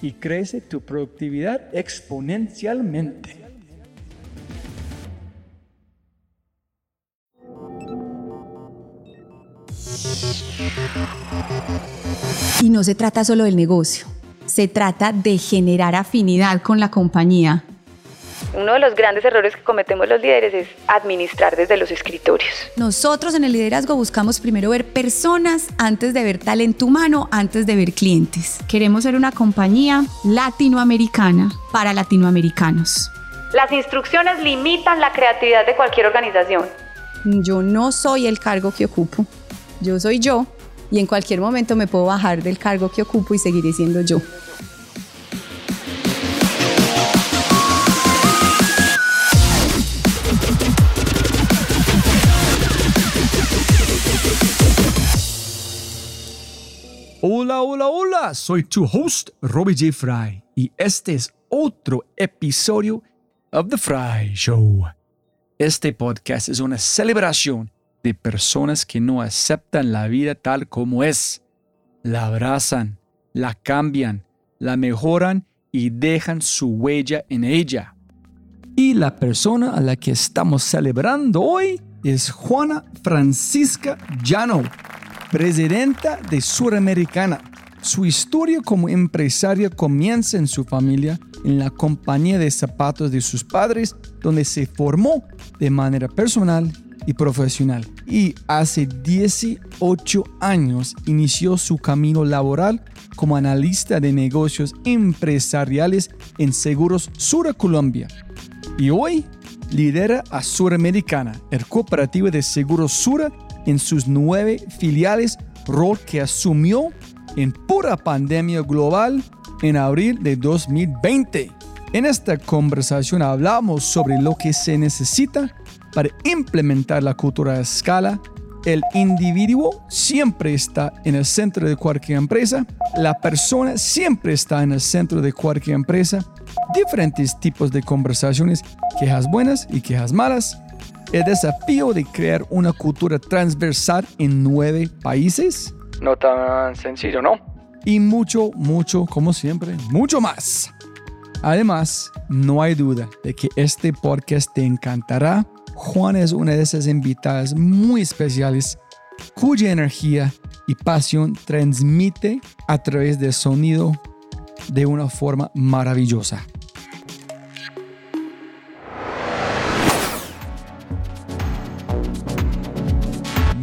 y crece tu productividad exponencialmente. Y no se trata solo del negocio, se trata de generar afinidad con la compañía. Uno de los grandes errores que cometemos los líderes es administrar desde los escritorios. Nosotros en el liderazgo buscamos primero ver personas antes de ver talento humano, antes de ver clientes. Queremos ser una compañía latinoamericana para latinoamericanos. Las instrucciones limitan la creatividad de cualquier organización. Yo no soy el cargo que ocupo. Yo soy yo y en cualquier momento me puedo bajar del cargo que ocupo y seguiré siendo yo. Soy tu host, Robbie J. Fry, y este es otro episodio of The Fry Show. Este podcast es una celebración de personas que no aceptan la vida tal como es. La abrazan, la cambian, la mejoran y dejan su huella en ella. Y la persona a la que estamos celebrando hoy es Juana Francisca Llano presidenta de Suramericana. Su historia como empresaria comienza en su familia, en la compañía de zapatos de sus padres, donde se formó de manera personal y profesional. Y hace 18 años inició su camino laboral como analista de negocios empresariales en Seguros Sura Colombia. Y hoy lidera a Suramericana, el cooperativo de Seguros Sura en sus nueve filiales, rol que asumió en pura pandemia global en abril de 2020. En esta conversación hablamos sobre lo que se necesita para implementar la cultura a escala. El individuo siempre está en el centro de cualquier empresa. La persona siempre está en el centro de cualquier empresa. Diferentes tipos de conversaciones, quejas buenas y quejas malas el desafío de crear una cultura transversal en nueve países. No tan sencillo, ¿no? Y mucho, mucho, como siempre, mucho más. Además, no hay duda de que este podcast te encantará. Juan es una de esas invitadas muy especiales cuya energía y pasión transmite a través del sonido de una forma maravillosa.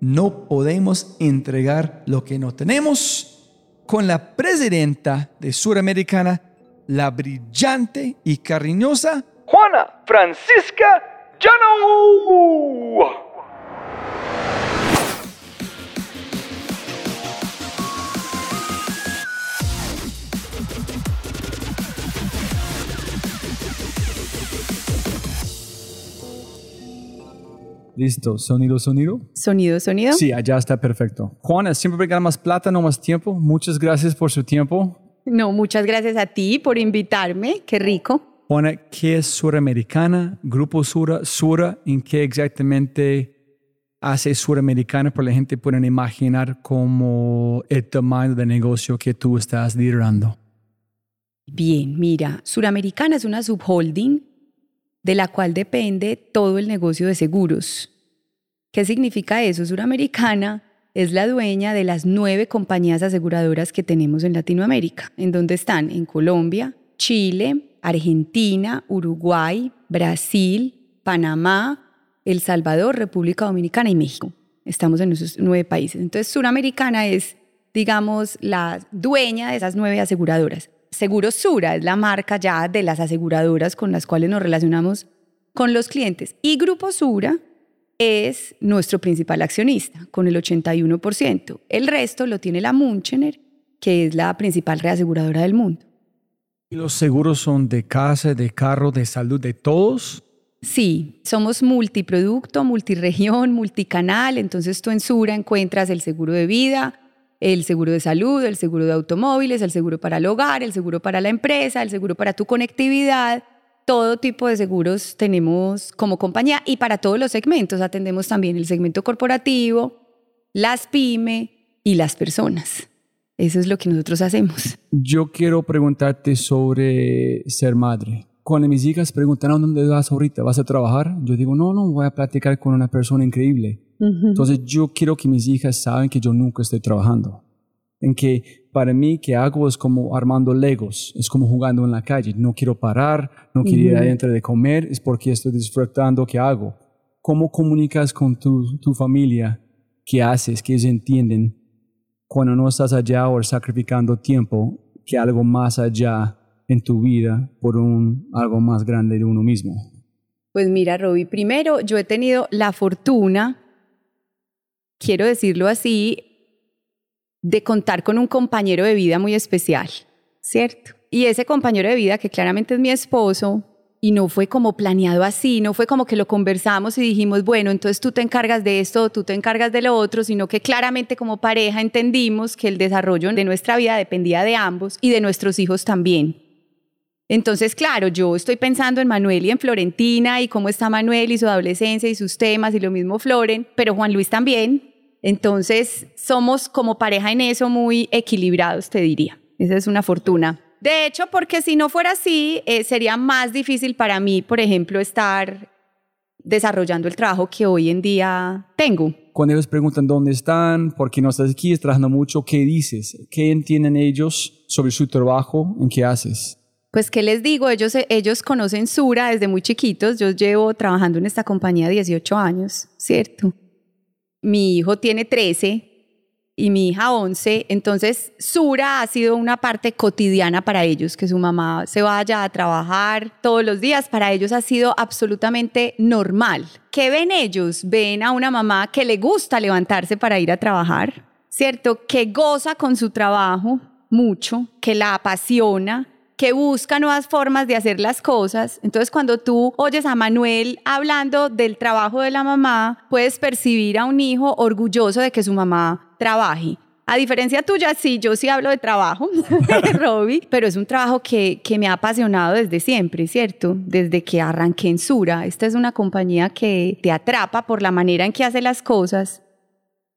No podemos entregar lo que no tenemos con la presidenta de Suramericana, la brillante y cariñosa Juana Francisca Llano. Listo, sonido, sonido. Sonido, sonido. Sí, allá está perfecto. Juana, siempre gana más plata, no más tiempo. Muchas gracias por su tiempo. No, muchas gracias a ti por invitarme. Qué rico. Juana, ¿qué es Suramericana? Grupo Sura, Sura, ¿en qué exactamente hace Suramericana? Para la gente pueden imaginar como el tamaño de negocio que tú estás liderando. Bien, mira, Suramericana es una subholding de la cual depende todo el negocio de seguros. ¿Qué significa eso? Suramericana es la dueña de las nueve compañías aseguradoras que tenemos en Latinoamérica, en donde están en Colombia, Chile, Argentina, Uruguay, Brasil, Panamá, El Salvador, República Dominicana y México. Estamos en esos nueve países. Entonces, Suramericana es, digamos, la dueña de esas nueve aseguradoras. Seguro Sura es la marca ya de las aseguradoras con las cuales nos relacionamos con los clientes. Y Grupo Sura es nuestro principal accionista, con el 81%. El resto lo tiene la Munchener, que es la principal reaseguradora del mundo. ¿Y los seguros son de casa, de carro, de salud, de todos? Sí, somos multiproducto, multiregión, multicanal. Entonces tú en Sura encuentras el seguro de vida, el seguro de salud, el seguro de automóviles, el seguro para el hogar, el seguro para la empresa, el seguro para tu conectividad. Todo tipo de seguros tenemos como compañía y para todos los segmentos atendemos también el segmento corporativo, las pyme y las personas. Eso es lo que nosotros hacemos. Yo quiero preguntarte sobre ser madre. Cuando mis hijas preguntan, ¿dónde vas ahorita? ¿Vas a trabajar? Yo digo, no, no, voy a platicar con una persona increíble. Entonces yo quiero que mis hijas saben que yo nunca estoy trabajando. En que para mí que hago es como armando legos, es como jugando en la calle. No quiero parar, no quiero ir adentro de comer, es porque estoy disfrutando que hago. ¿Cómo comunicas con tu, tu familia? ¿Qué haces? Que ellos entienden cuando no estás allá o sacrificando tiempo que algo más allá en tu vida por un algo más grande de uno mismo. Pues mira, Roby, primero yo he tenido la fortuna quiero decirlo así, de contar con un compañero de vida muy especial, ¿cierto? Y ese compañero de vida, que claramente es mi esposo, y no fue como planeado así, no fue como que lo conversamos y dijimos, bueno, entonces tú te encargas de esto, tú te encargas de lo otro, sino que claramente como pareja entendimos que el desarrollo de nuestra vida dependía de ambos y de nuestros hijos también. Entonces, claro, yo estoy pensando en Manuel y en Florentina y cómo está Manuel y su adolescencia y sus temas y lo mismo Floren, pero Juan Luis también. Entonces, somos como pareja en eso muy equilibrados, te diría. Esa es una fortuna. De hecho, porque si no fuera así, eh, sería más difícil para mí, por ejemplo, estar desarrollando el trabajo que hoy en día tengo. Cuando ellos preguntan dónde están, por qué no estás aquí, estás trabajando mucho, ¿qué dices? ¿Qué entienden ellos sobre su trabajo? ¿En qué haces? Pues, ¿qué les digo? Ellos, ellos conocen Sura desde muy chiquitos. Yo llevo trabajando en esta compañía 18 años, ¿cierto? Mi hijo tiene 13 y mi hija 11. Entonces, Sura ha sido una parte cotidiana para ellos, que su mamá se vaya a trabajar todos los días. Para ellos ha sido absolutamente normal. ¿Qué ven ellos? Ven a una mamá que le gusta levantarse para ir a trabajar, ¿cierto? Que goza con su trabajo mucho, que la apasiona que busca nuevas formas de hacer las cosas. Entonces, cuando tú oyes a Manuel hablando del trabajo de la mamá, puedes percibir a un hijo orgulloso de que su mamá trabaje. A diferencia tuya, sí, yo sí hablo de trabajo, Robbie, pero es un trabajo que, que me ha apasionado desde siempre, ¿cierto? Desde que arranqué en Sura. Esta es una compañía que te atrapa por la manera en que hace las cosas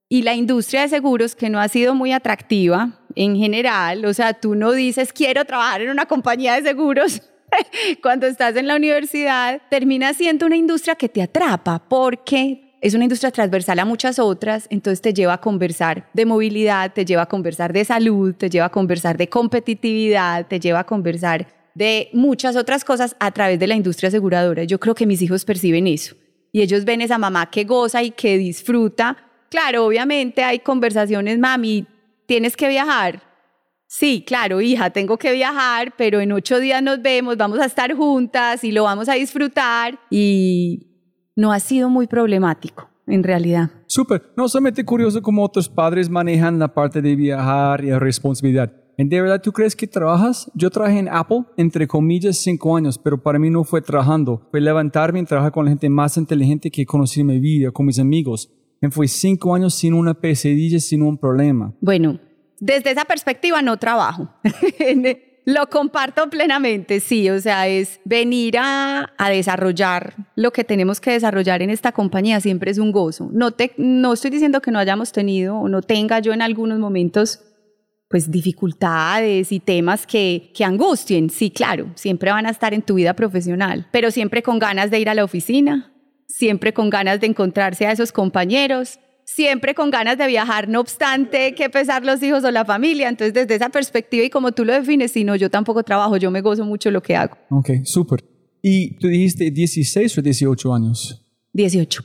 y la industria de seguros que no ha sido muy atractiva en general, o sea, tú no dices quiero trabajar en una compañía de seguros cuando estás en la universidad, termina siendo una industria que te atrapa porque es una industria transversal a muchas otras, entonces te lleva a conversar de movilidad, te lleva a conversar de salud, te lleva a conversar de competitividad, te lleva a conversar de muchas otras cosas a través de la industria aseguradora. Yo creo que mis hijos perciben eso y ellos ven esa mamá que goza y que disfruta. Claro, obviamente hay conversaciones, mami, tienes que viajar. Sí, claro, hija, tengo que viajar, pero en ocho días nos vemos, vamos a estar juntas y lo vamos a disfrutar. Y no ha sido muy problemático, en realidad. Súper. No solamente curioso cómo otros padres manejan la parte de viajar y la responsabilidad. ¿En de verdad tú crees que trabajas? Yo trabajé en Apple, entre comillas, cinco años, pero para mí no fue trabajando. Fue levantarme y trabajar con la gente más inteligente que conocí en mi vida, con mis amigos. Fue cinco años sin una pesadilla, sin un problema. Bueno, desde esa perspectiva no trabajo. lo comparto plenamente, sí, o sea, es venir a, a, desarrollar lo que tenemos que desarrollar en esta compañía, siempre es un gozo. No, te, no estoy diciendo que no hayamos tenido o no tenga yo en algunos momentos pues dificultades y temas que, que angustien, sí, claro, siempre van a estar en tu vida profesional, pero siempre con ganas de ir a la oficina, siempre con ganas de encontrarse a esos compañeros, siempre con ganas de viajar, no obstante que pesar los hijos o la familia. Entonces, desde esa perspectiva y como tú lo defines, si no, yo tampoco trabajo, yo me gozo mucho lo que hago. Ok, súper. ¿Y tú dijiste 16 o 18 años? 18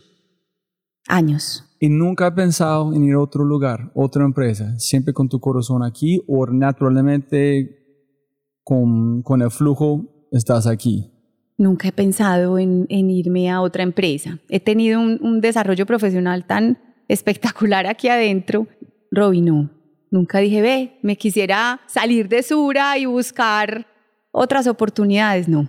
años. ¿Y nunca has pensado en ir a otro lugar, otra empresa, siempre con tu corazón aquí o naturalmente con, con el flujo estás aquí? Nunca he pensado en, en irme a otra empresa. He tenido un, un desarrollo profesional tan espectacular aquí adentro. Roby, no. Nunca dije, ve, me quisiera salir de Sura y buscar otras oportunidades. No.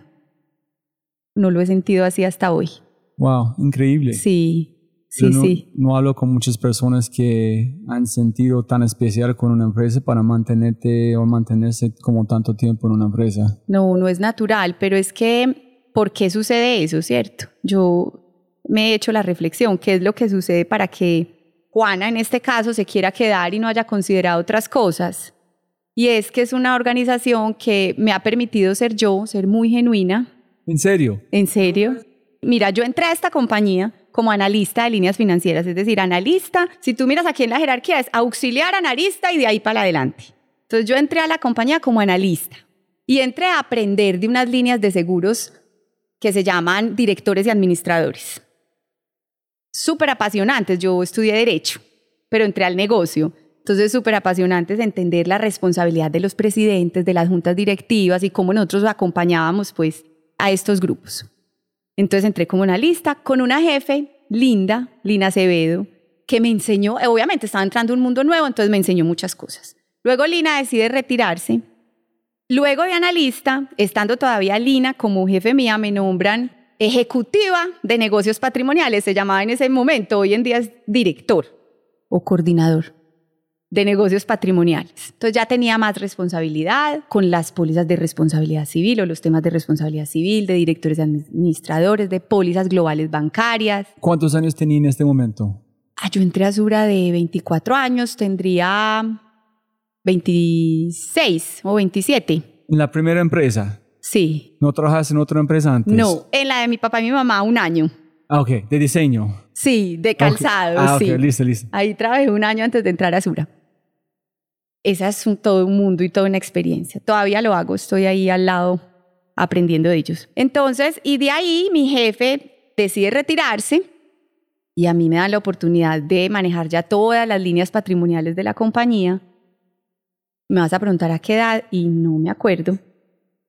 No lo he sentido así hasta hoy. Wow, increíble. Sí, sí, no, sí. No hablo con muchas personas que han sentido tan especial con una empresa para mantenerte o mantenerse como tanto tiempo en una empresa. No, no es natural, pero es que, ¿por qué sucede eso, cierto? Yo me he hecho la reflexión, ¿qué es lo que sucede para que Juana en este caso se quiera quedar y no haya considerado otras cosas? Y es que es una organización que me ha permitido ser yo, ser muy genuina. ¿En serio? ¿En serio? Mira, yo entré a esta compañía como analista de líneas financieras, es decir, analista, si tú miras aquí en la jerarquía es auxiliar analista y de ahí para adelante. Entonces yo entré a la compañía como analista y entré a aprender de unas líneas de seguros que se llaman directores y administradores súper apasionantes. Yo estudié derecho, pero entré al negocio. Entonces, súper apasionantes entender la responsabilidad de los presidentes, de las juntas directivas y cómo nosotros acompañábamos pues a estos grupos. Entonces entré como analista con una jefe linda, Lina Acevedo, que me enseñó, obviamente estaba entrando un mundo nuevo, entonces me enseñó muchas cosas. Luego Lina decide retirarse. Luego de analista, estando todavía Lina como jefe mía, me nombran ejecutiva de negocios patrimoniales, se llamaba en ese momento, hoy en día es director o coordinador de negocios patrimoniales. Entonces ya tenía más responsabilidad con las pólizas de responsabilidad civil o los temas de responsabilidad civil, de directores administradores, de pólizas globales bancarias. ¿Cuántos años tenía en este momento? Ah, yo entré a Sura de 24 años, tendría 26 o 27. ¿En la primera empresa? Sí. ¿No trabajaste en otra empresa antes? No, en la de mi papá y mi mamá un año. Ah, ok, de diseño. Sí, de calzado, okay. ah, sí. Ok, listo, listo. Ahí trabajé un año antes de entrar a Sura. Esa es un, todo un mundo y toda una experiencia. Todavía lo hago, estoy ahí al lado aprendiendo de ellos. Entonces, y de ahí mi jefe decide retirarse y a mí me dan la oportunidad de manejar ya todas las líneas patrimoniales de la compañía. Me vas a preguntar a qué edad y no me acuerdo.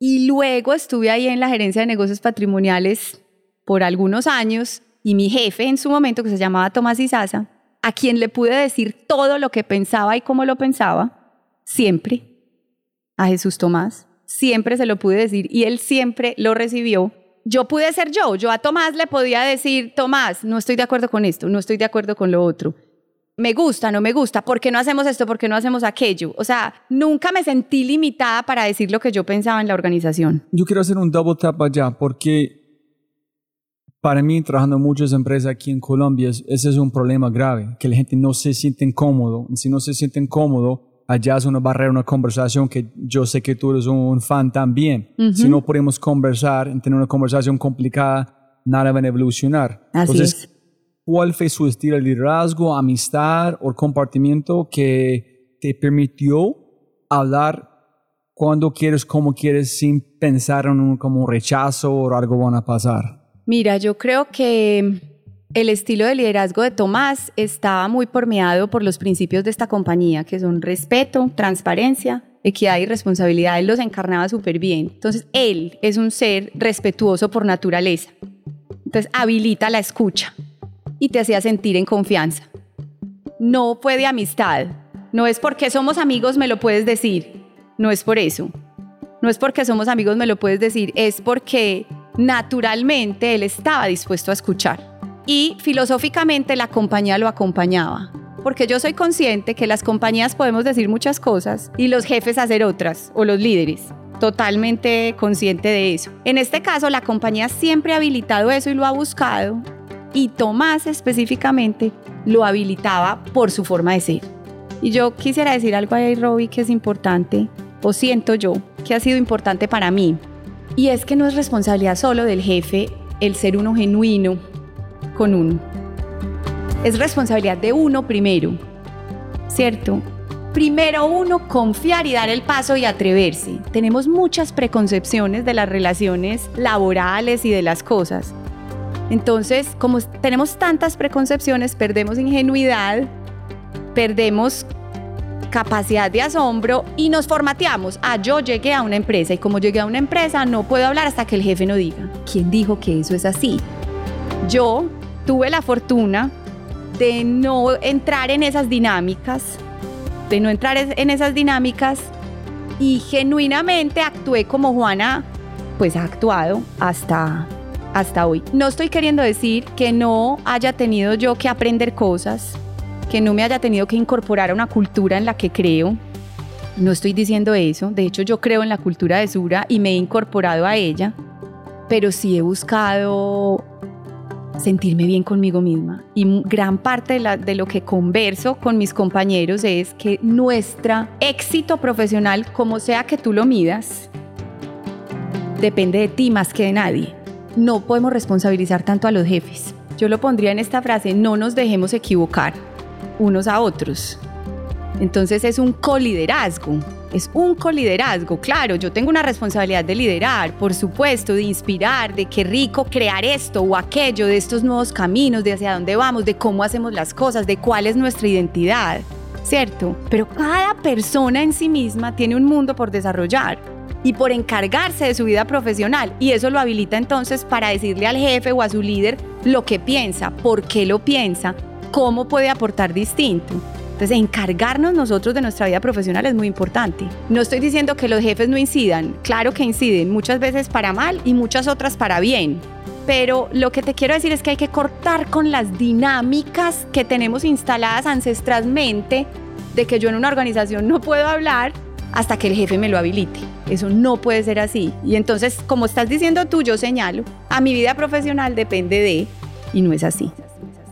Y luego estuve ahí en la gerencia de negocios patrimoniales por algunos años y mi jefe en su momento, que se llamaba Tomás Izaza, a quien le pude decir todo lo que pensaba y cómo lo pensaba, siempre, a Jesús Tomás, siempre se lo pude decir y él siempre lo recibió. Yo pude ser yo, yo a Tomás le podía decir, Tomás, no estoy de acuerdo con esto, no estoy de acuerdo con lo otro me gusta, no me gusta, ¿por qué no hacemos esto? ¿Por qué no hacemos aquello? O sea, nunca me sentí limitada para decir lo que yo pensaba en la organización. Yo quiero hacer un double tap allá porque para mí, trabajando en muchas empresas aquí en Colombia, ese es un problema grave, que la gente no se siente cómodo. Si no se sienten cómodo, allá es una barrera, una conversación que yo sé que tú eres un fan también. Uh -huh. Si no podemos conversar, tener una conversación complicada, nada va a evolucionar. Así Entonces, es ¿Cuál fue su estilo de liderazgo, amistad o compartimiento que te permitió hablar cuando quieres, como quieres, sin pensar en un como rechazo o algo van a pasar? Mira, yo creo que el estilo de liderazgo de Tomás estaba muy permeado por los principios de esta compañía, que son respeto, transparencia, equidad y responsabilidad. Él los encarnaba súper bien. Entonces, él es un ser respetuoso por naturaleza. Entonces, habilita la escucha y te hacía sentir en confianza. No fue de amistad. No es porque somos amigos me lo puedes decir. No es por eso. No es porque somos amigos me lo puedes decir. Es porque naturalmente él estaba dispuesto a escuchar y filosóficamente la compañía lo acompañaba. Porque yo soy consciente que las compañías podemos decir muchas cosas y los jefes hacer otras, o los líderes. Totalmente consciente de eso. En este caso, la compañía siempre ha habilitado eso y lo ha buscado. Y Tomás específicamente lo habilitaba por su forma de ser. Y yo quisiera decir algo ahí, Robbie, que es importante, o siento yo, que ha sido importante para mí. Y es que no es responsabilidad solo del jefe el ser uno genuino, con uno. Es responsabilidad de uno primero, ¿cierto? Primero uno confiar y dar el paso y atreverse. Tenemos muchas preconcepciones de las relaciones laborales y de las cosas. Entonces, como tenemos tantas preconcepciones, perdemos ingenuidad, perdemos capacidad de asombro y nos formateamos. Ah, yo llegué a una empresa y como llegué a una empresa no puedo hablar hasta que el jefe no diga. ¿Quién dijo que eso es así? Yo tuve la fortuna de no entrar en esas dinámicas, de no entrar en esas dinámicas y genuinamente actué como Juana pues ha actuado hasta hasta hoy. No estoy queriendo decir que no haya tenido yo que aprender cosas, que no me haya tenido que incorporar a una cultura en la que creo. No estoy diciendo eso. De hecho, yo creo en la cultura de Sura y me he incorporado a ella. Pero sí he buscado sentirme bien conmigo misma. Y gran parte de, lo que converso con mis compañeros es que nuestro éxito profesional, como sea que tú lo midas, depende de ti más que de nadie. No podemos responsabilizar tanto a los jefes. Yo lo pondría en esta frase, no nos dejemos equivocar unos a otros. Entonces es un coliderazgo es un coliderazgo. Claro, yo tengo una responsabilidad de liderar, por supuesto, de inspirar, de qué rico crear esto o aquello, de estos nuevos caminos, de hacia dónde vamos, de cómo hacemos las cosas, de cuál es nuestra identidad, ¿cierto? Pero cada persona en sí misma tiene un mundo por desarrollar y por encargarse de su vida profesional. Y eso lo habilita entonces para decirle al jefe o a su líder lo que piensa, por qué lo piensa, cómo puede aportar distinto. Entonces, encargarnos nosotros de nuestra vida profesional es muy importante. No estoy diciendo que los jefes no incidan, claro que inciden, muchas veces para mal y muchas otras para bien. Pero lo que te quiero decir es que hay que cortar con las dinámicas que tenemos instaladas ancestralmente de que yo en una organización no puedo hablar hasta que el jefe me lo habilite. Eso no puede ser así. Y entonces, como estás diciendo tú, yo señalo, a mi vida profesional depende de, y no es así.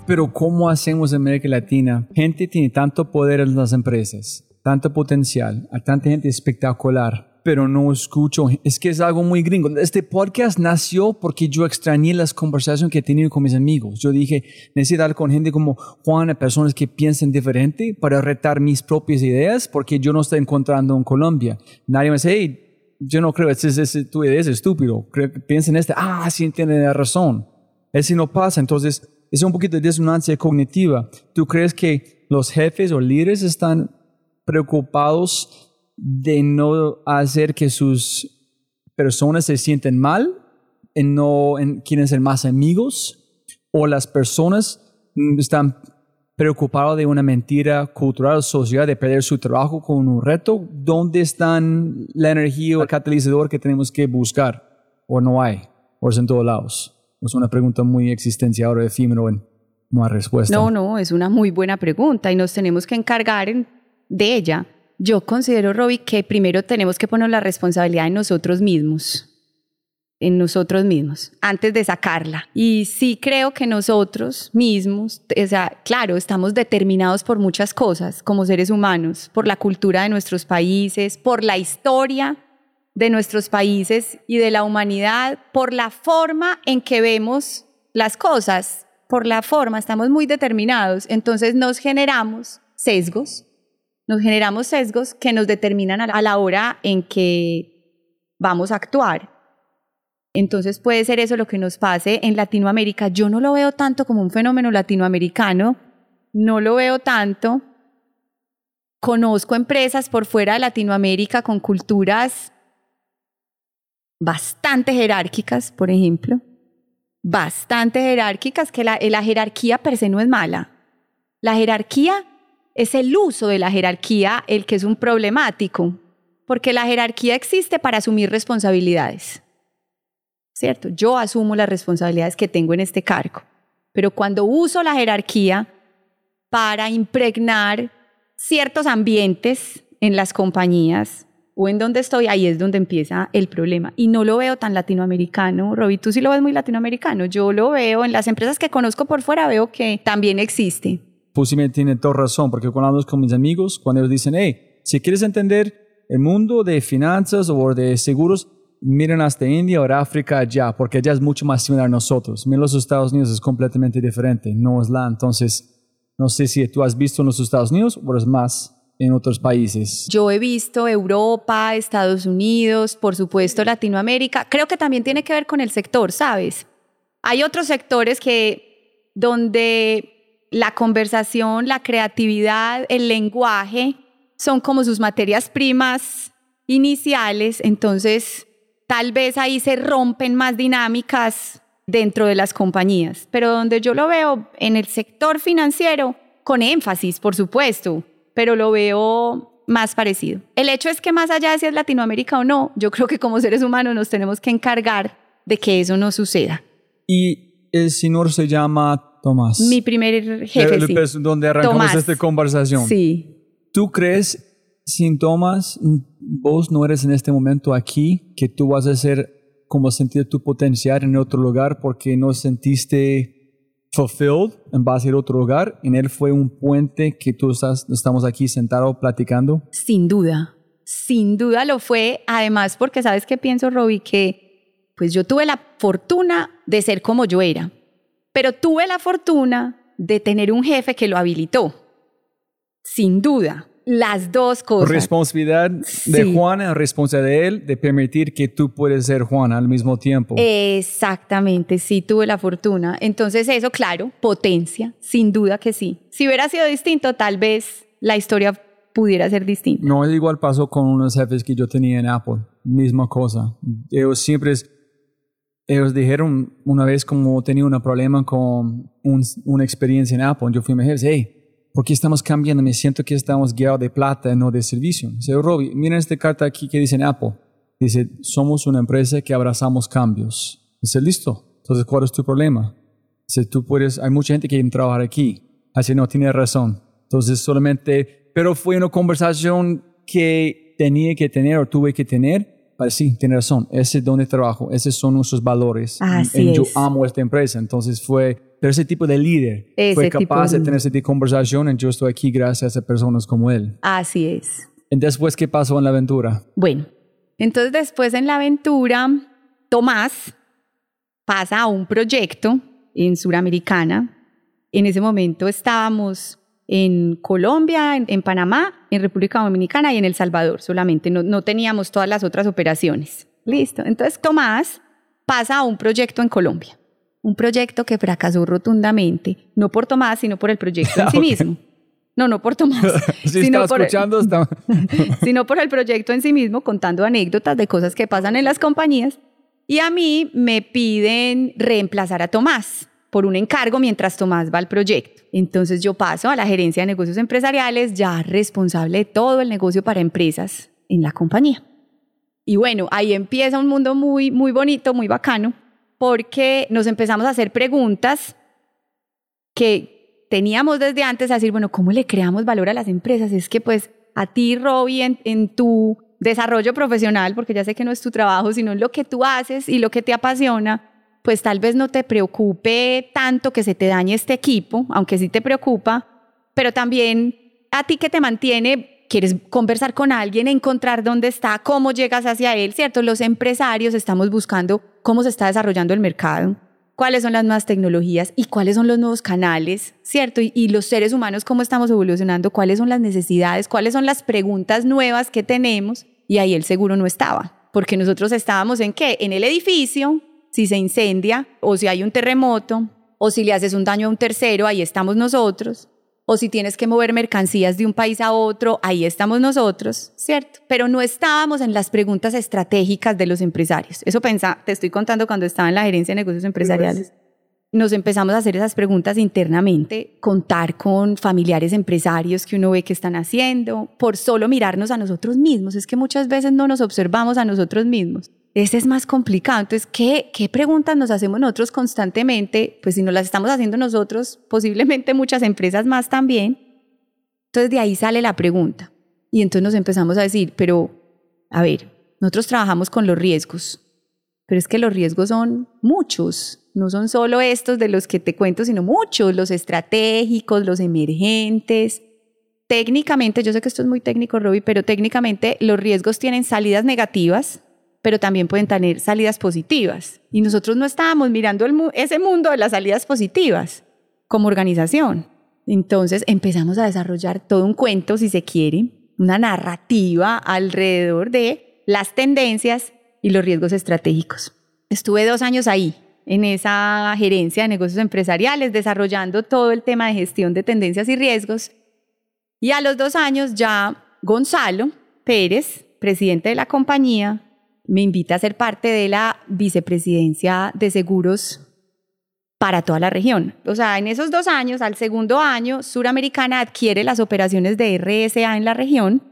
Pero ¿cómo hacemos en América Latina? Gente tiene tanto poder en las empresas, tanto potencial, a tanta gente espectacular, pero no escucho. Es que es algo muy gringo. Este podcast nació porque yo extrañé las conversaciones que he tenido con mis amigos. Yo dije, necesito hablar con gente como Juan, personas que piensan diferente para retar mis propias ideas, porque yo no estoy encontrando en Colombia. Nadie me dice, hey, yo no creo, ese, ese, tu idea es estúpido. piensa en este, ah, sí, tiene razón. Ese no pasa. Entonces, es un poquito de disonancia cognitiva. ¿Tú crees que los jefes o líderes están preocupados de no hacer que sus personas se sienten mal, en no en quieren ser más amigos, o las personas están preocupadas de una mentira cultural, social, de perder su trabajo con un reto? ¿Dónde están la energía o el catalizador que tenemos que buscar? ¿O no hay? ¿O es en todos lados? Es una pregunta muy existencial o efímero en no hay respuesta. No, no, es una muy buena pregunta y nos tenemos que encargar de ella. Yo considero, Robbie, que primero tenemos que poner la responsabilidad en nosotros mismos, en nosotros mismos, antes de sacarla. Y sí creo que nosotros mismos, o sea, claro, estamos determinados por muchas cosas como seres humanos, por la cultura de nuestros países, por la historia de nuestros países y de la humanidad por la forma en que vemos las cosas. por la forma, estamos muy determinados, entonces nos generamos sesgos, nos generamos sesgos que nos determinan a la hora en que vamos a actuar. Entonces puede ser eso lo que nos pase en Latinoamérica. Yo no lo veo tanto como un fenómeno latinoamericano, no lo veo tanto. Conozco empresas por fuera de Latinoamérica con culturas bastante jerárquicas, por ejemplo, bastante jerárquicas, que la, jerarquía per se no es mala. La jerarquía es el uso de la jerarquía el que es un problemático, porque la jerarquía existe para asumir responsabilidades. ¿Cierto? Yo asumo las responsabilidades que tengo en este cargo, pero cuando uso la jerarquía para impregnar ciertos ambientes en las compañías o en donde estoy, ahí es donde empieza el problema. Y no lo veo tan latinoamericano. Roby, tú sí lo ves muy latinoamericano. Yo lo veo en las empresas que conozco por fuera, veo que también existe. Posiblemente tiene toda razón, porque cuando hablo con mis amigos, cuando ellos dicen, hey, si quieres entender el mundo de finanzas o de seguros, miren hasta India o África allá, porque allá es mucho más similar a nosotros. Miren los Estados Unidos es completamente diferente, no es la. Entonces, no sé si tú has visto en los Estados Unidos o es más en otros países. Yo he visto Europa, Estados Unidos, por supuesto Latinoamérica. Creo que también tiene que ver con el sector, ¿sabes? Hay otros sectores que donde la conversación, la creatividad, el lenguaje son como sus materias primas iniciales, entonces tal vez ahí se rompen más dinámicas dentro de las compañías, pero donde yo lo veo en el sector financiero, con énfasis, por supuesto, pero lo veo más parecido. El hecho es que más allá de si es Latinoamérica o no, yo creo que como seres humanos nos tenemos que encargar de que eso no suceda. Y el señor se llama Tomás. Mi primer jefe, sí. Donde arrancamos esta conversación. Sí. ¿Tú crees, sin Tomás, vos no eres en este momento aquí, que tú vas a ser como sentir tu potencial en otro lugar porque no sentiste fulfilled en base a otro lugar. En él fue un puente que tú estás, estamos aquí sentados platicando. Sin duda, sin duda lo fue. Además, porque sabes qué pienso, Robbie, que pues yo tuve la fortuna de ser como yo era, pero tuve la fortuna de tener un jefe que lo habilitó. Sin duda las dos cosas. Responsabilidad de Juana, responsabilidad de él, de permitir que tú puedes ser Juana al mismo tiempo. Exactamente, sí, tuve la fortuna. Entonces eso, claro, potencia, sin duda que sí. Si hubiera sido distinto, tal vez la historia pudiera ser distinta. No, igual pasó con unos jefes que yo tenía en Apple, misma cosa. Ellos siempre, ellos dijeron una vez como tenía un problema con una experiencia en Apple, yo fui a mi jefe, hey, ¿Por qué estamos cambiando? Me siento que estamos guiados de plata, no de servicio. Dice, Robbie, miren esta carta aquí que dice en Apple. Dice, somos una empresa que abrazamos cambios. Dice, listo. Entonces, ¿cuál es tu problema? Dice, tú puedes, hay mucha gente que quiere trabajar aquí. Así no, tiene razón. Entonces, solamente, pero fue una conversación que tenía que tener o tuve que tener. Para sí, tiene razón. Ese es donde trabajo. Esos son nuestros valores. Así es. Yo amo esta empresa. Entonces, fue pero ese tipo de líder fue capaz de, tener ese tipo de conversación y yo estoy aquí gracias a personas como él. Así es. ¿Y después qué pasó en la aventura? Bueno, entonces después en la aventura, Tomás pasa a un proyecto en Suramericana. En ese momento estábamos en Colombia, en, Panamá, en República Dominicana y en El Salvador solamente. No, no teníamos todas las otras operaciones. Listo. Entonces Tomás pasa a un proyecto en Colombia un proyecto que fracasó rotundamente, no por Tomás, sino por el proyecto en sí mismo. No, no por Tomás, sino, por escuchando, el, sino por el proyecto en sí mismo, contando anécdotas de cosas que pasan en las compañías. Y a mí me piden reemplazar a Tomás por un encargo mientras Tomás va al proyecto. Entonces yo paso a la gerencia de negocios empresariales, ya responsable de todo el negocio para empresas en la compañía. Y bueno, ahí empieza un mundo muy, muy bonito, muy bacano, porque nos empezamos a hacer preguntas que teníamos desde antes a decir, bueno, ¿cómo le creamos valor a las empresas? Es que pues a ti, Robbie, en, tu desarrollo profesional, porque ya sé que no es tu trabajo, sino lo que tú haces y lo que te apasiona, pues tal vez no te preocupe tanto que se te dañe este equipo, aunque sí te preocupa, pero también a ti que te mantiene, quieres conversar con alguien, encontrar dónde está, cómo llegas hacia él, ¿cierto? Los empresarios estamos buscando cómo se está desarrollando el mercado. cuáles son las nuevas tecnologías y cuáles son los nuevos canales, ¿cierto? Y, los seres humanos, cómo estamos evolucionando, cuáles son las necesidades, cuáles son las preguntas nuevas que tenemos. Y ahí el seguro no estaba, porque nosotros estábamos en qué? En el edificio, si se incendia o si hay un terremoto o si le haces un daño a un tercero, ahí estamos nosotros o si tienes que mover mercancías de un país a otro, ahí estamos nosotros, ¿cierto? Pero no estábamos en las preguntas estratégicas de los empresarios. Eso pensa, te estoy contando cuando estaba en la gerencia de negocios empresariales. Nos empezamos a hacer esas preguntas internamente, contar con familiares empresarios que uno ve que están haciendo, por solo mirarnos a nosotros mismos. Es que muchas veces no nos observamos a nosotros mismos. Ese es más complicado. Entonces, ¿qué, ¿qué preguntas nos hacemos nosotros constantemente? Pues si nos las estamos haciendo nosotros, posiblemente muchas empresas más también. Entonces de ahí sale la pregunta. Y entonces nos empezamos a decir, pero, a ver, nosotros trabajamos con los riesgos, pero es que los riesgos son muchos. No son solo estos de los que te cuento, sino muchos, los estratégicos, los emergentes. Técnicamente, yo sé que esto es muy técnico, Robbie, pero técnicamente los riesgos tienen salidas negativas, pero también pueden tener salidas positivas. Y nosotros no estábamos mirando ese mundo de las salidas positivas como organización. Entonces empezamos a desarrollar todo un cuento, si se quiere, una narrativa alrededor de las tendencias y los riesgos estratégicos. Estuve dos años ahí, en esa gerencia de negocios empresariales, desarrollando todo el tema de gestión de tendencias y riesgos. Y a los dos años ya Gonzalo Pérez, presidente de la compañía, me invita a ser parte de la vicepresidencia de seguros para toda la región. O sea, en esos dos años, al segundo año, Suramericana adquiere las operaciones de RSA en la región.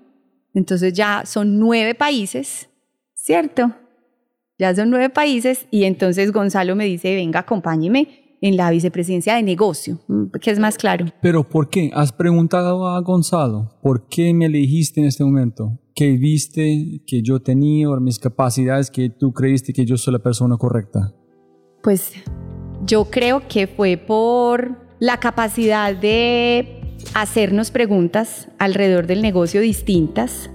Entonces ya son nueve países, ¿cierto? Ya son nueve países y entonces Gonzalo me dice, venga, acompáñeme en la vicepresidencia de negocio, que es más claro. Pero ¿por qué? ¿Has preguntado a Gonzalo por qué me elegiste en este momento? ¿Qué viste que yo tenía o mis capacidades que tú creíste que yo soy la persona correcta? Pues yo creo que fue por la capacidad de hacernos preguntas alrededor del negocio distintas,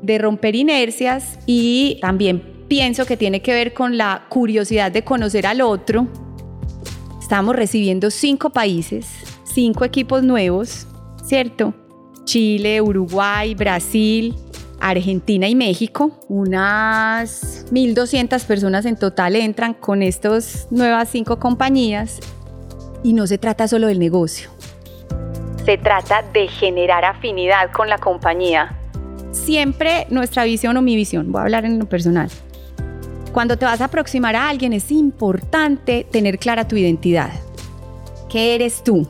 de romper inercias y también pienso que tiene que ver con la curiosidad de conocer al otro estamos recibiendo cinco países, cinco equipos nuevos, ¿cierto? Chile, Uruguay, Brasil, Argentina y México. Unas 1.200 personas en total entran con estas nuevas cinco compañías. Y no se trata solo del negocio. Se trata de generar afinidad con la compañía. Siempre nuestra visión o mi visión, voy a hablar en lo personal, cuando te vas a aproximar a alguien es importante tener clara tu identidad. ¿Qué eres tú?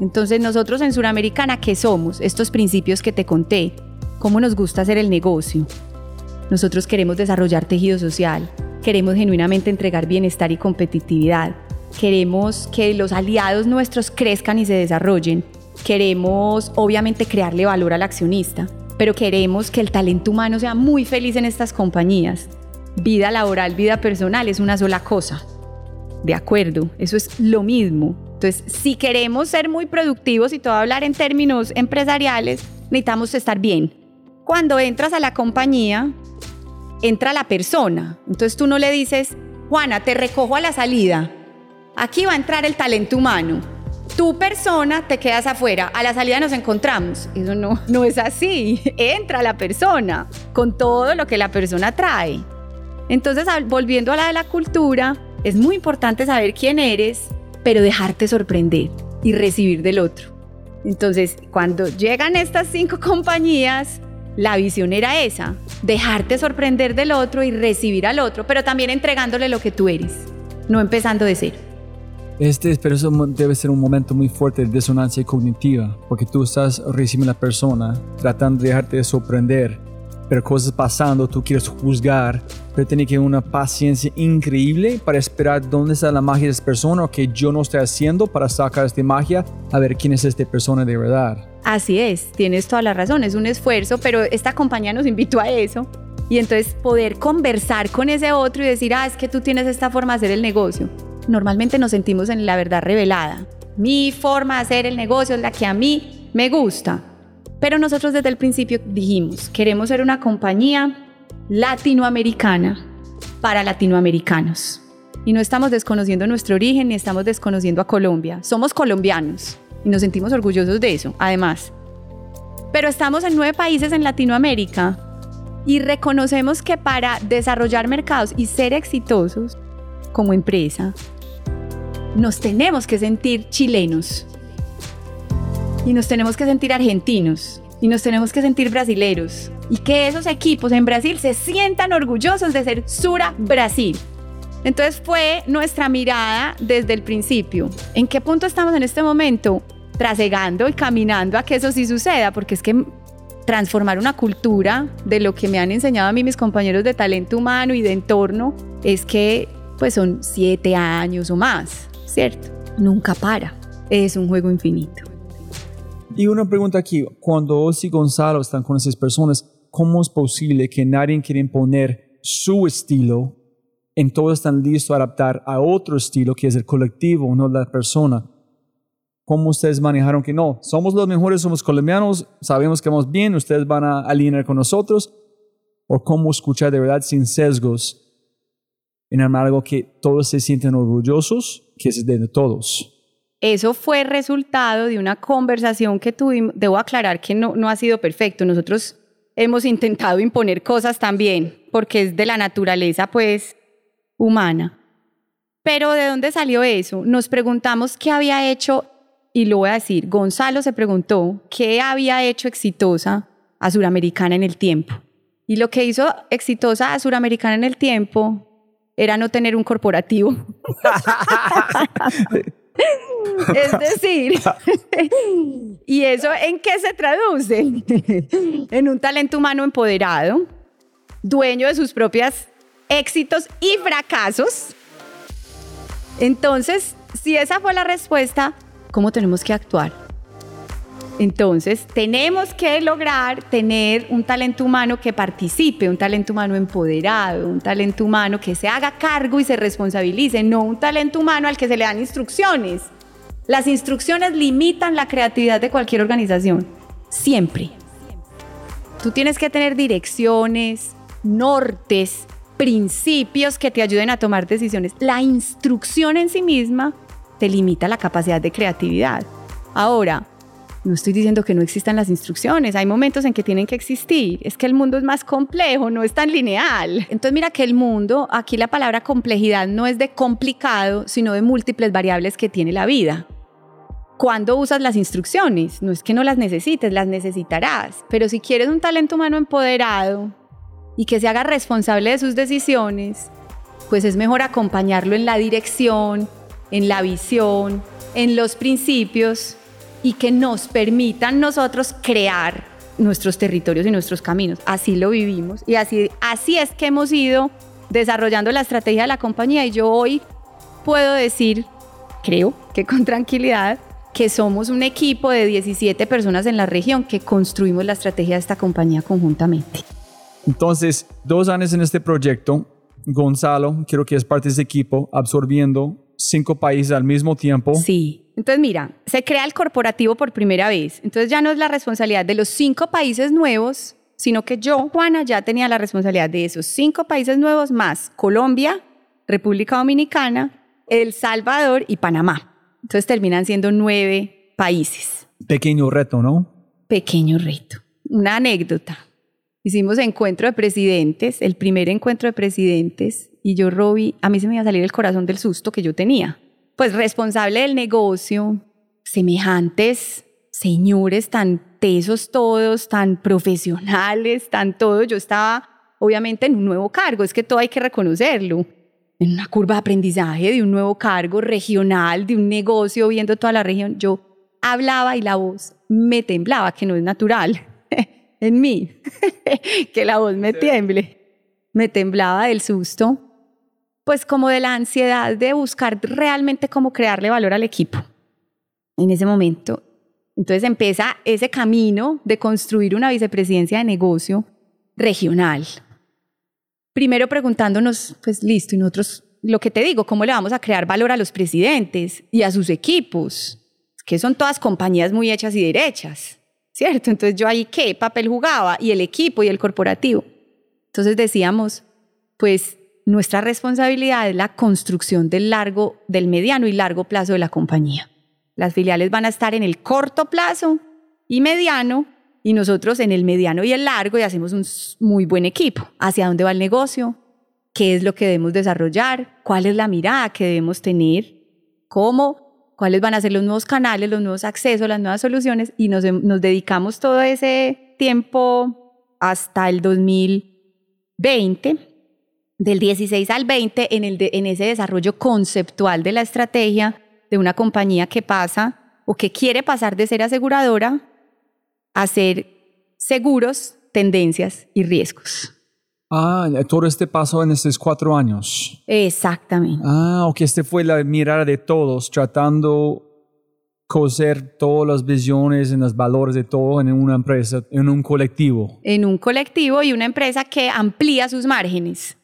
Entonces nosotros en Suramericana, ¿qué somos? Estos principios que te conté. ¿Cómo nos gusta hacer el negocio? Nosotros queremos desarrollar tejido social, queremos genuinamente entregar bienestar y competitividad, queremos que los aliados nuestros crezcan y se desarrollen, queremos obviamente crearle valor al accionista, pero queremos que el talento humano sea muy feliz en estas compañías vida laboral, vida personal es una sola cosa. De acuerdo, eso es lo mismo. Entonces, si queremos ser muy productivos y todo hablar en términos empresariales, necesitamos estar bien. Cuando entras a la compañía, entra la persona. Entonces tú no le dices, Juana, te recojo a la salida. Aquí va a entrar el talento humano. Tu persona te quedas afuera. A la salida nos encontramos. Eso no, no es así. Entra la persona con todo lo que la persona trae. Entonces, volviendo a la de la cultura, es muy importante saber quién eres, pero dejarte sorprender y recibir del otro. Entonces, cuando llegan estas cinco compañías, la visión era esa, dejarte sorprender del otro y recibir al otro, pero también entregándole lo que tú eres, no empezando de cero. Este, pero eso debe ser un momento muy fuerte de disonancia cognitiva, porque tú estás recibiendo a la persona, tratando de dejarte sorprender, pero cosas pasando, tú quieres juzgar, pero tiene que una paciencia increíble para esperar dónde está la magia de esa persona o que yo no estoy haciendo para sacar esta magia a ver quién es esta persona de verdad. Así es, tienes toda la razón, es un esfuerzo, pero esta compañía nos invitó a eso. Y entonces poder conversar con ese otro y decir, ah, es que tú tienes esta forma de hacer el negocio. Normalmente nos sentimos en la verdad revelada. Mi forma de hacer el negocio es la que a mí me gusta pero nosotros desde el principio dijimos, queremos ser una compañía latinoamericana para latinoamericanos. y no estamos desconociendo nuestro origen ni estamos desconociendo a Colombia. Somos colombianos y nos sentimos orgullosos de eso, además. Pero estamos en nueve países en Latinoamérica y reconocemos que para desarrollar mercados y ser exitosos como empresa, nos tenemos que sentir chilenos y nos tenemos que sentir argentinos y nos tenemos que sentir brasileros y que esos equipos en Brasil se sientan orgullosos de ser Sura Brasil. Entonces fue nuestra mirada desde el principio. ¿En qué punto estamos en este momento? Trasegando y caminando a que eso sí suceda, porque es que transformar una cultura de lo que me han enseñado a mí mis compañeros de talento humano y de entorno es que pues son siete años o más, ¿cierto? Nunca para. Es un juego infinito. Y una pregunta aquí, cuando vos y Gonzalo están con esas personas, ¿cómo es posible que nadie quiera imponer su estilo en todos están listos a adaptar a otro estilo que es el colectivo, no la persona? ¿Cómo ustedes manejaron que no? Somos los mejores, somos colombianos, sabemos que vamos bien, ustedes van a alinear con nosotros. ¿O cómo escuchar de verdad sin sesgos en algo que todos se sienten orgullosos, que es de todos? Eso fue resultado de una conversación que tuvimos. Debo aclarar que no, no ha sido perfecto. Nosotros hemos intentado imponer cosas también, porque es de la naturaleza, pues, humana. Pero ¿de dónde salió eso? Nos preguntamos qué había hecho, y lo voy a decir, Gonzalo se preguntó qué había hecho exitosa a Suramericana en el tiempo. Y lo que hizo exitosa a Suramericana en el tiempo era no tener un corporativo. Es decir, ¿y eso en qué se traduce? en un talento humano empoderado, dueño de sus propios éxitos y fracasos. Entonces, si esa fue la respuesta, ¿cómo tenemos que actuar? Entonces, tenemos que lograr tener un talento humano que participe, un talento humano empoderado, un talento humano que se haga cargo y se responsabilice, no un talento humano al que se le dan instrucciones. Las instrucciones limitan la creatividad de cualquier organización, siempre. Tú tienes que tener direcciones, nortes, principios que te ayuden a tomar decisiones. La instrucción en sí misma te limita la capacidad de creatividad. Ahora, no estoy diciendo que no existan las instrucciones, hay momentos en que tienen que existir. Es que el mundo es más complejo, no es tan lineal. Entonces mira que el mundo, aquí la palabra complejidad no es de complicado, sino de múltiples variables que tiene la vida. ¿Cuándo usas las instrucciones? No es que no las necesites, las necesitarás. Pero si quieres un talento humano empoderado y que se haga responsable de sus decisiones, pues es mejor acompañarlo en la dirección, en la visión, en los principios y que nos permitan nosotros crear nuestros territorios y nuestros caminos. Así lo vivimos y así, así es que hemos ido desarrollando la estrategia de la compañía y yo hoy puedo decir, creo que con tranquilidad, que somos un equipo de 17 personas en la región que construimos la estrategia de esta compañía conjuntamente. Entonces, dos años en este proyecto, Gonzalo, creo que es parte de ese equipo, absorbiendo cinco países al mismo tiempo. Sí. Entonces, mira, se crea el corporativo por primera vez. Entonces ya no es la responsabilidad de los cinco países nuevos, sino que yo, Juana, ya tenía la responsabilidad de esos cinco países nuevos más Colombia, República Dominicana, El Salvador y Panamá. Entonces terminan siendo nueve países. Pequeño reto, ¿no? Pequeño reto. Una anécdota. Hicimos encuentro de presidentes, el primer encuentro de presidentes, y yo, Roby, a mí se me iba a salir el corazón del susto que yo tenía. Pues responsable del negocio, semejantes señores tan tesos todos, tan profesionales, tan todos. Yo estaba obviamente en un nuevo cargo, es que todo hay que reconocerlo en una curva de aprendizaje de un nuevo cargo regional, de un negocio, viendo toda la región, yo hablaba y la voz me temblaba, que no es natural en mí, que la voz me tiemble. Me temblaba del susto, pues como de la ansiedad de buscar realmente cómo crearle valor al equipo. En ese momento, entonces empieza ese camino de construir una vicepresidencia de negocio regional, primero preguntándonos, pues listo, y nosotros, lo que te digo, ¿cómo le vamos a crear valor a los presidentes y a sus equipos? Que son todas compañías muy hechas y derechas, ¿cierto? Entonces yo ahí, ¿qué papel jugaba? Y el equipo y el corporativo. Entonces decíamos, pues nuestra responsabilidad es la construcción del largo, del mediano y largo plazo de la compañía. Las filiales van a estar en el corto plazo y mediano y nosotros en el mediano y el largo y hacemos un muy buen equipo. ¿Hacia dónde va el negocio? ¿Qué es lo que debemos desarrollar? ¿Cuál es la mirada que debemos tener? ¿Cómo? ¿Cuáles van a ser los nuevos canales, los nuevos accesos, las nuevas soluciones? Y nos, nos dedicamos todo ese tiempo hasta el 2020 del 16 al 20 en, el en ese desarrollo conceptual de la estrategia de una compañía que pasa o que quiere pasar de ser aseguradora a ser seguros, tendencias y riesgos. Ah, todo este pasó en estos cuatro años. Exactamente. Ah, ok, este fue la mirada de todos, tratando coser todas las visiones y los valores de todo en una empresa, en un colectivo. En un colectivo y una empresa que amplía sus márgenes.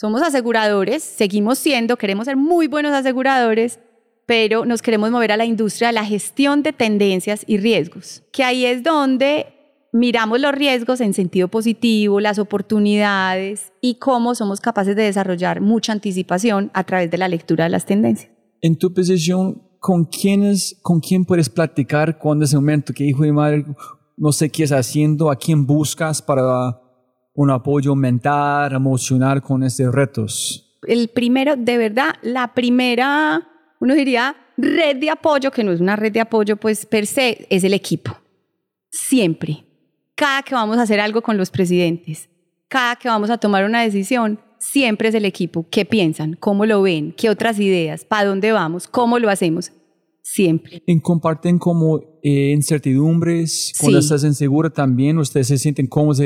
Somos aseguradores, seguimos siendo, queremos ser muy buenos aseguradores, pero nos queremos mover a la industria de la gestión de tendencias y riesgos, que ahí es donde miramos los riesgos en sentido positivo, las oportunidades y cómo somos capaces de desarrollar mucha anticipación a través de la lectura de las tendencias. En tu posición, ¿con con quién puedes platicar cuando ese momento que hijo y madre, no sé qué estás haciendo, a quién buscas para un apoyo mental, emocional con estos retos? El primero, de verdad, la primera, uno diría, red de apoyo, que no es una red de apoyo, pues per se, es el equipo. Siempre. Cada que vamos a hacer algo con los presidentes, cada que vamos a tomar una decisión, siempre es el equipo. ¿Qué piensan? ¿Cómo lo ven? ¿Qué otras ideas? ¿Para dónde vamos? ¿Cómo lo hacemos? Siempre. ¿En comparten como eh, incertidumbres? Cuando estás insegura también, ustedes se sienten cómodos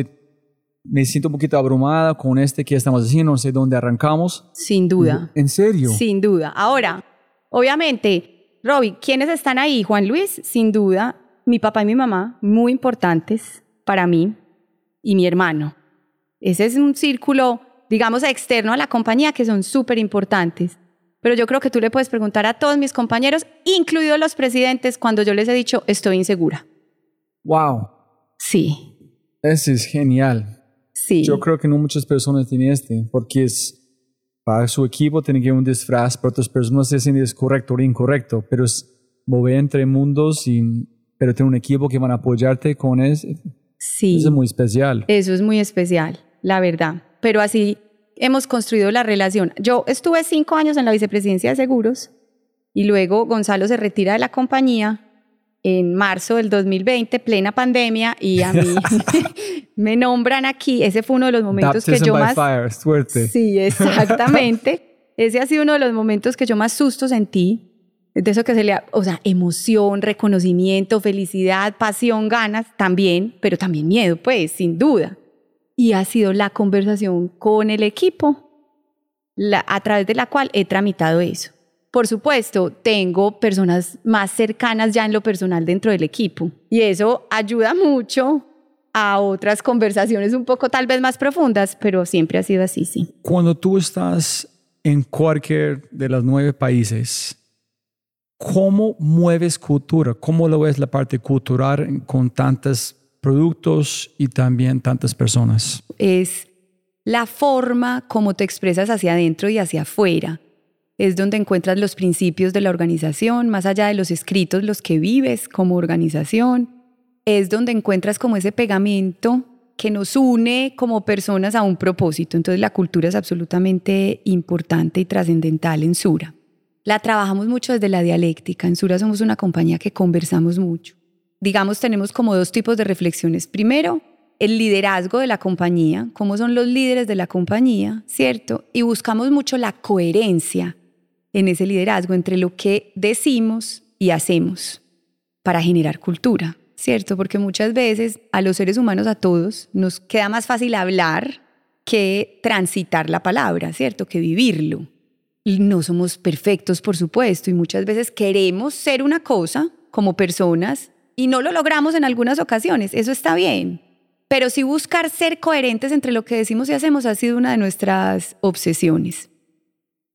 me siento un poquito abrumada con este que estamos haciendo, no sé dónde arrancamos. Sin duda. ¿En serio? Sin duda. Ahora, obviamente, Robbie, ¿quiénes están ahí? Juan Luis, sin duda, mi papá y mi mamá, muy importantes para mí, y mi hermano. Ese es un círculo, digamos, externo a la compañía que son súper importantes. Pero yo creo que tú le puedes preguntar a todos mis compañeros, incluidos los presidentes, cuando yo les he dicho, estoy insegura. Wow. Sí. Ese es genial. Yo creo que no muchas personas tienen este, porque es para su equipo tiene que un disfraz, para otras personas es correcto o incorrecto, pero es mover entre mundos, y, pero tener un equipo que van a apoyarte con eso. Sí. Eso es muy especial. Eso es muy especial, la verdad. Pero así hemos construido la relación. Yo estuve cinco años en la vicepresidencia de seguros y luego Gonzalo se retira de la compañía en marzo del 2020, plena pandemia, y a mí me nombran aquí. Ese fue uno de los momentos que yo más... suerte. Sí, exactamente. Ese ha sido uno de los momentos que yo más susto sentí. De eso que se le... O sea, emoción, reconocimiento, felicidad, pasión, ganas, también, pero también miedo, pues, sin duda. Y ha sido la conversación con el equipo a través de la cual he tramitado eso. Por supuesto, tengo personas más cercanas ya en lo personal dentro del equipo y eso ayuda mucho a otras conversaciones un poco tal vez más profundas, pero siempre ha sido así, sí. Cuando tú estás en cualquier de los nueve países, ¿cómo mueves cultura? ¿Cómo lo ves la parte cultural con tantos productos y también tantas personas? Es la forma como te expresas hacia adentro y hacia afuera es donde encuentras los principios de la organización, más allá de los escritos, los que vives como organización. Es donde encuentras como ese pegamento que nos une como personas a un propósito. Entonces la cultura es absolutamente importante y trascendental en Sura. La trabajamos mucho desde la dialéctica. En Sura somos una compañía que conversamos mucho. Digamos, tenemos como dos tipos de reflexiones. Primero, el liderazgo de la compañía, cómo son los líderes de la compañía, ¿cierto? Y buscamos mucho la coherencia en ese liderazgo entre lo que decimos y hacemos para generar cultura, ¿cierto? Porque muchas veces a los seres humanos, a todos, nos queda más fácil hablar que transitar la palabra, ¿cierto? Que vivirlo. Y no somos perfectos, por supuesto, y muchas veces queremos ser una cosa como personas y no lo logramos en algunas ocasiones, eso está bien. Pero sí buscar ser coherentes entre lo que decimos y hacemos ha sido una de nuestras obsesiones.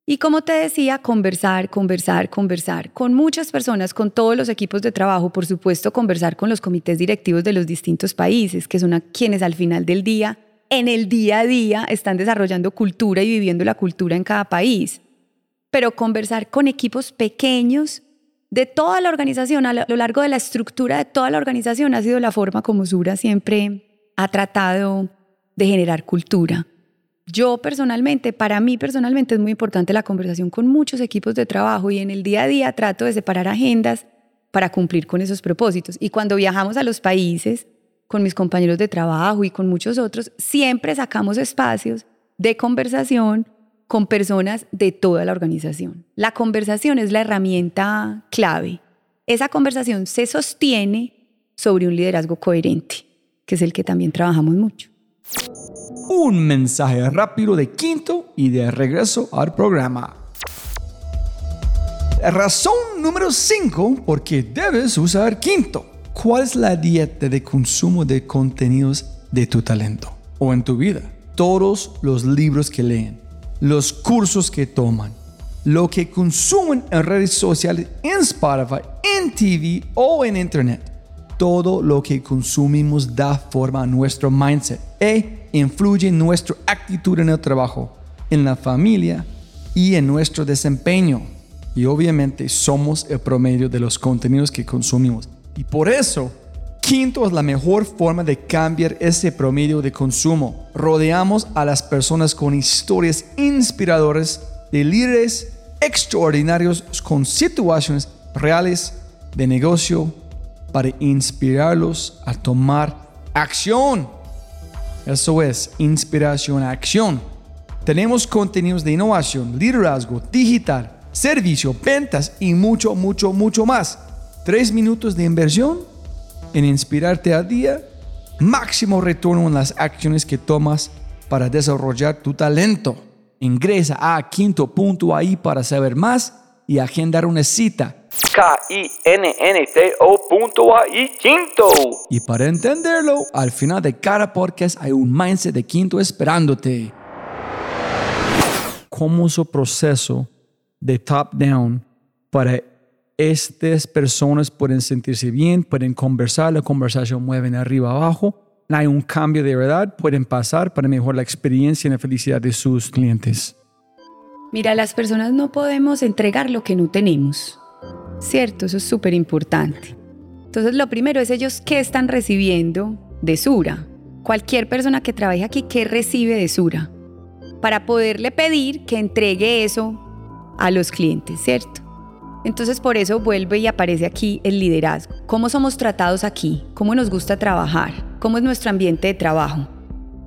Y como te decía, conversar, conversar, conversar con muchas personas, con todos los equipos de trabajo, por supuesto, conversar con los comités directivos de los distintos países, que son quienes al final del día en el día a día están desarrollando cultura y viviendo la cultura en cada país. Pero conversar con equipos pequeños de toda la organización, a lo largo de la estructura de toda la organización, ha sido la forma como Sura siempre ha tratado de generar cultura. Yo personalmente, para mí personalmente es muy importante la conversación con muchos equipos de trabajo y en el día a día trato de separar agendas para cumplir con esos propósitos. Y cuando viajamos a los países con mis compañeros de trabajo y con muchos otros, siempre sacamos espacios de conversación con personas de toda la organización. La conversación es la herramienta clave. Esa conversación se sostiene sobre un liderazgo coherente, que es el que también trabajamos mucho un mensaje rápido de quinto y de regreso al programa. Razón número 5 por qué debes usar quinto. ¿Cuál es la dieta de consumo de contenidos de tu talento o en tu vida? Todos los libros que leen, los cursos que toman, lo que consumen en redes sociales, en Spotify, en TV o en Internet. Todo lo que consumimos da forma a nuestro mindset influye nuestra actitud en el trabajo, en la familia y en nuestro desempeño. Y obviamente somos el promedio de los contenidos que consumimos. Y por eso, quinto es la mejor forma de cambiar ese promedio de consumo. Rodeamos a las personas con historias inspiradoras de líderes extraordinarios con situaciones reales de negocio para inspirarlos a tomar acción. Eso es inspiración acción. Tenemos contenidos de innovación, liderazgo, digital, servicio, ventas y mucho, mucho, mucho más. Tres minutos de inversión en inspirarte a día, máximo retorno en las acciones que tomas para desarrollar tu talento. Ingresa a quinto.ai para saber más y agendar una cita K-I-N-N-T-O.ai Quinto. Y para entenderlo, al final de cada podcast hay un mindset de Quinto esperándote. ¿Cómo es su proceso de top-down para estas personas pueden sentirse bien, pueden conversar, la conversación mueven arriba abajo, hay un cambio de verdad, pueden pasar para mejorar la experiencia y la felicidad de sus clientes? Mira, las personas no podemos entregar lo que no tenemos. ¿Cierto? Eso es súper importante. Entonces, lo primero es ellos qué están recibiendo de Sura. Cualquier persona que trabaje aquí, ¿qué recibe de Sura? Para poderle pedir que entregue eso a los clientes, ¿cierto? Entonces, por eso vuelve y aparece aquí el liderazgo. ¿Cómo somos tratados aquí? ¿Cómo nos gusta trabajar? ¿Cómo es nuestro ambiente de trabajo?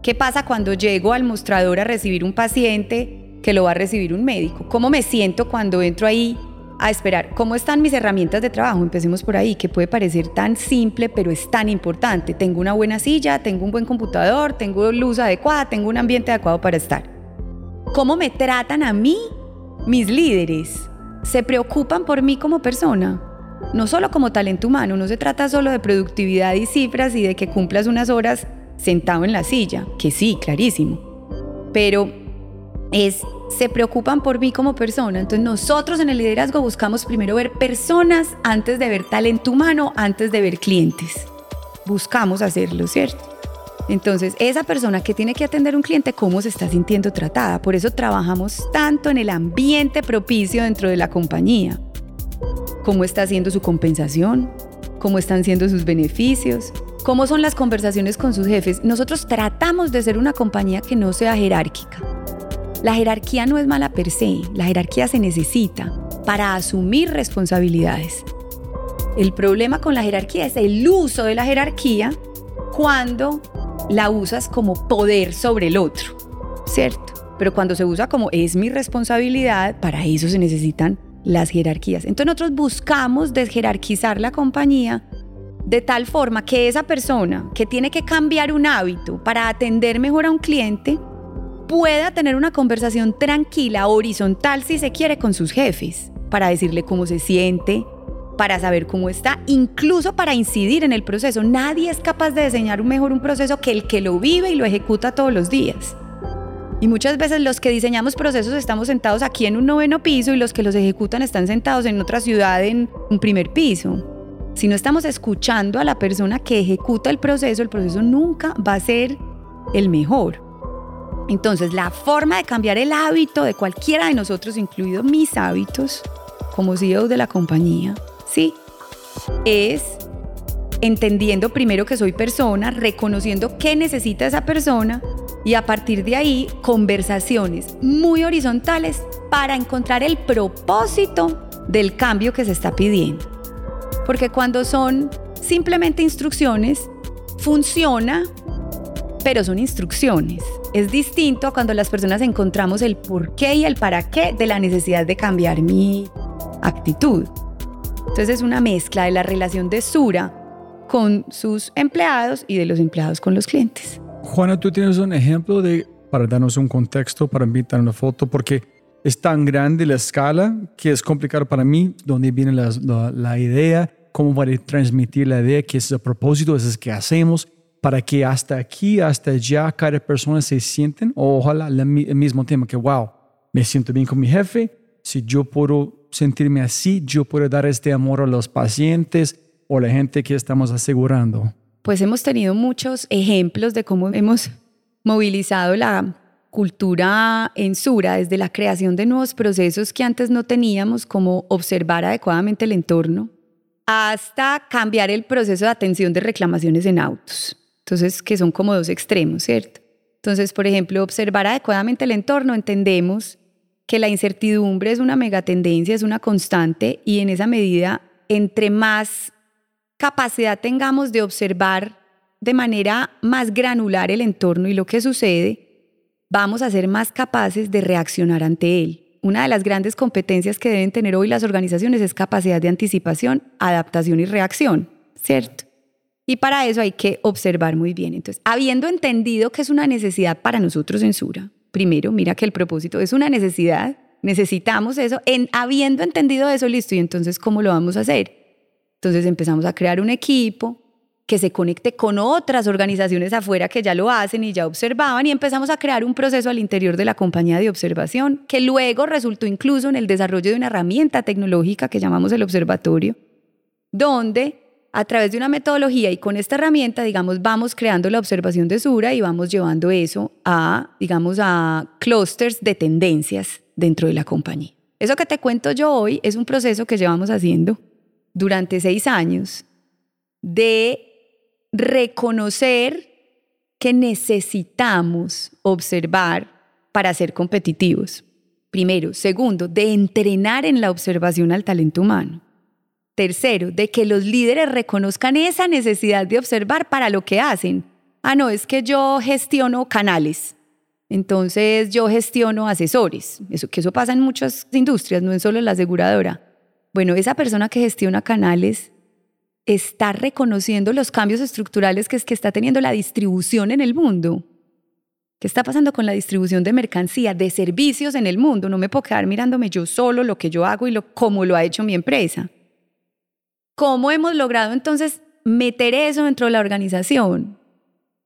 ¿Qué pasa cuando llego al mostrador a recibir un paciente que lo va a recibir un médico? ¿Cómo me siento cuando entro ahí a esperar cómo están mis herramientas de trabajo. Empecemos por ahí, que puede parecer tan simple, pero es tan importante. Tengo una buena silla, tengo un buen computador, tengo luz adecuada, tengo un ambiente adecuado para estar. ¿Cómo me tratan a mí mis líderes? ¿Se preocupan por mí como persona? No solo como talento humano, no se trata solo de productividad y cifras y de que cumplas unas horas sentado en la silla, que sí, clarísimo. Pero es se preocupan por mí como persona. Entonces nosotros en el liderazgo buscamos primero ver personas antes de ver talento humano, antes de ver clientes. Buscamos hacerlo, ¿cierto? Entonces, esa persona que tiene que atender un cliente, ¿cómo se está sintiendo tratada? Por eso trabajamos tanto en el ambiente propicio dentro de la compañía. ¿Cómo está haciendo su compensación? ¿Cómo están siendo sus beneficios? ¿Cómo son las conversaciones con sus jefes? Nosotros tratamos de ser una compañía que no sea jerárquica la jerarquía no es mala per se, la jerarquía se necesita para asumir responsabilidades. El problema con la jerarquía es el uso de la jerarquía cuando la usas como poder sobre el otro, ¿cierto? Pero cuando se usa como es mi responsabilidad, para eso se necesitan las jerarquías. Entonces nosotros buscamos desjerarquizar la compañía de tal forma que esa persona que tiene que cambiar un hábito para atender mejor a un cliente, pueda tener una conversación tranquila, horizontal si se quiere, con sus jefes, para decirle cómo se siente, para saber cómo está, incluso para incidir en el proceso. Nadie es capaz de diseñar mejor un proceso que el que lo vive y lo ejecuta todos los días. Y muchas veces los que diseñamos procesos estamos sentados aquí en un noveno piso y los que los ejecutan están sentados en otra ciudad en un primer piso. Si no estamos escuchando a la persona que ejecuta el proceso, el proceso nunca va a ser el mejor. Entonces, la forma de cambiar el hábito de cualquiera de nosotros, incluidos mis hábitos como CEO de la compañía, ¿sí? Es entendiendo primero que soy persona, reconociendo qué necesita esa persona y a partir de ahí conversaciones muy horizontales para encontrar el propósito del cambio que se está pidiendo. Porque cuando son simplemente instrucciones, funciona, pero son instrucciones. Es distinto cuando las personas encontramos el por qué y el para qué de la necesidad de cambiar mi actitud. Entonces es una mezcla de la relación de Sura con sus empleados y de los empleados con los clientes. Juana, tú tienes un ejemplo de, para darnos un contexto, para invitar una foto, porque es tan grande la escala que es complicado para mí, dónde viene la, la, idea, cómo voy a transmitir la idea, qué es el propósito, eso es que hacemos, para que hasta aquí, hasta allá, cada persona se sienten, o ojalá el mismo tema, que wow, me siento bien con mi jefe, si yo puedo sentirme así, yo puedo dar este amor a los pacientes, o la gente que estamos asegurando? Pues hemos tenido muchos ejemplos de cómo hemos movilizado la cultura en Sura desde la creación de nuevos procesos que antes no teníamos, como observar adecuadamente el entorno, hasta cambiar el proceso de atención de reclamaciones en autos. Entonces, que son como dos extremos, ¿cierto? Entonces, por ejemplo, observar adecuadamente el entorno, entendemos que la incertidumbre es una megatendencia, es una constante y en esa medida, entre más capacidad tengamos de observar de manera más granular el entorno y lo que sucede, vamos a ser más capaces de reaccionar ante él. Una de las grandes competencias que deben tener hoy las organizaciones es capacidad de anticipación, adaptación y reacción, ¿cierto? Y para eso hay que observar muy bien. Entonces, habiendo entendido que es una necesidad para nosotros en Sura, primero, mira que el propósito es una necesidad, necesitamos eso, en, habiendo entendido eso, listo, y entonces, ¿cómo lo vamos a hacer? Entonces empezamos a crear un equipo que se conecte con otras organizaciones afuera que ya lo hacen y ya observaban y empezamos a crear un proceso al interior de la compañía de observación que luego resultó incluso en el desarrollo de una herramienta tecnológica que llamamos el observatorio, donde a través de una metodología y con esta herramienta, digamos, vamos creando la observación de Sura y vamos llevando eso a, digamos, a clústeres de tendencias dentro de la compañía. Eso que te cuento yo hoy es un proceso que llevamos haciendo durante seis años de reconocer que necesitamos observar para ser competitivos. Primero. Segundo, de entrenar en la observación al talento humano. Tercero, de que los líderes reconozcan esa necesidad de observar para lo que hacen. Ah, no, es que yo gestiono canales. Entonces yo gestiono asesores. Eso, que eso pasa en muchas industrias, no en solo la aseguradora. Bueno, esa persona que gestiona canales está reconociendo los cambios estructurales que, es que está teniendo la distribución en el mundo. ¿Qué está pasando con la distribución de mercancía, de servicios en el mundo? No me puedo quedar mirándome yo solo lo que yo hago y lo, cómo lo ha hecho mi empresa. ¿Cómo hemos logrado entonces meter eso dentro de la organización?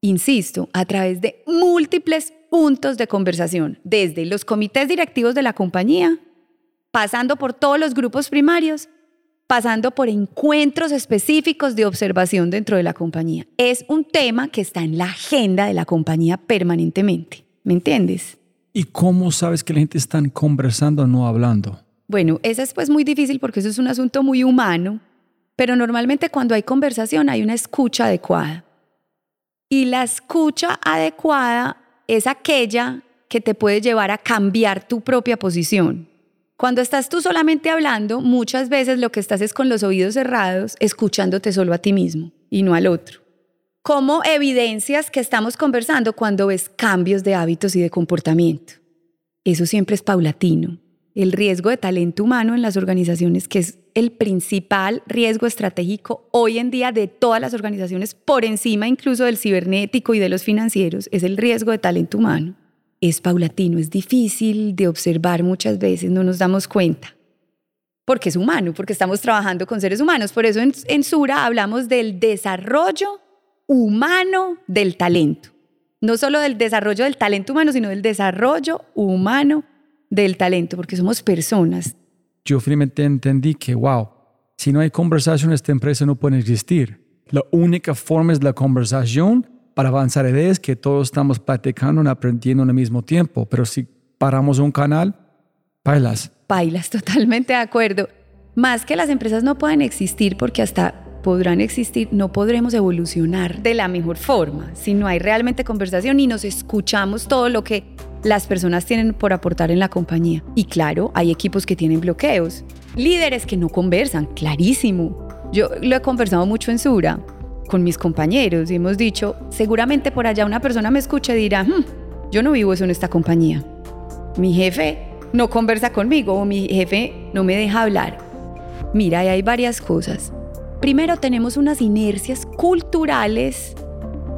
Insisto, a través de múltiples puntos de conversación, desde los comités directivos de la compañía pasando por todos los grupos primarios, pasando por encuentros específicos de observación dentro de la compañía. Es un tema que está en la agenda de la compañía permanentemente. ¿Me entiendes? ¿Y cómo sabes que la gente está conversando o no hablando? Bueno, eso es pues muy difícil porque eso es un asunto muy humano, pero normalmente cuando hay conversación hay una escucha adecuada. Y la escucha adecuada es aquella que te puede llevar a cambiar tu propia posición. Cuando estás tú solamente hablando, muchas veces lo que estás es con los oídos cerrados, escuchándote solo a ti mismo y no al otro. ¿Cómo evidencias que estamos conversando cuando ves cambios de hábitos y de comportamiento? Eso siempre es paulatino. El riesgo de talento humano en las organizaciones, que es el principal riesgo estratégico hoy en día de todas las organizaciones, por encima incluso del cibernético y de los financieros, es el riesgo de talento humano es paulatino, es difícil de observar muchas veces, no nos damos cuenta. Porque es humano, porque estamos trabajando con seres humanos. Por eso en, Sura hablamos del desarrollo humano del talento. No solo del desarrollo del talento humano, sino del desarrollo humano del talento, porque somos personas. Yo finalmente entendí que, wow, si no hay conversación, esta empresa no puede existir. La única forma es la conversación para avanzar ideas que todos estamos platicando y aprendiendo al mismo tiempo. Pero si paramos un canal, bailas. Bailas, totalmente de acuerdo. Más que las empresas no pueden existir porque hasta podrán existir, no podremos evolucionar de la mejor forma si no hay realmente conversación y nos escuchamos todo lo que las personas tienen por aportar en la compañía. Y claro, hay equipos que tienen bloqueos, líderes que no conversan, clarísimo. Yo lo he conversado mucho en Sura con mis compañeros y hemos dicho, seguramente por allá una persona me escucha y dirá, "Hmm, yo no vivo eso en esta compañía. Mi jefe no conversa conmigo o mi jefe no me deja hablar. Mira, hay varias cosas. Primero tenemos unas inercias culturales,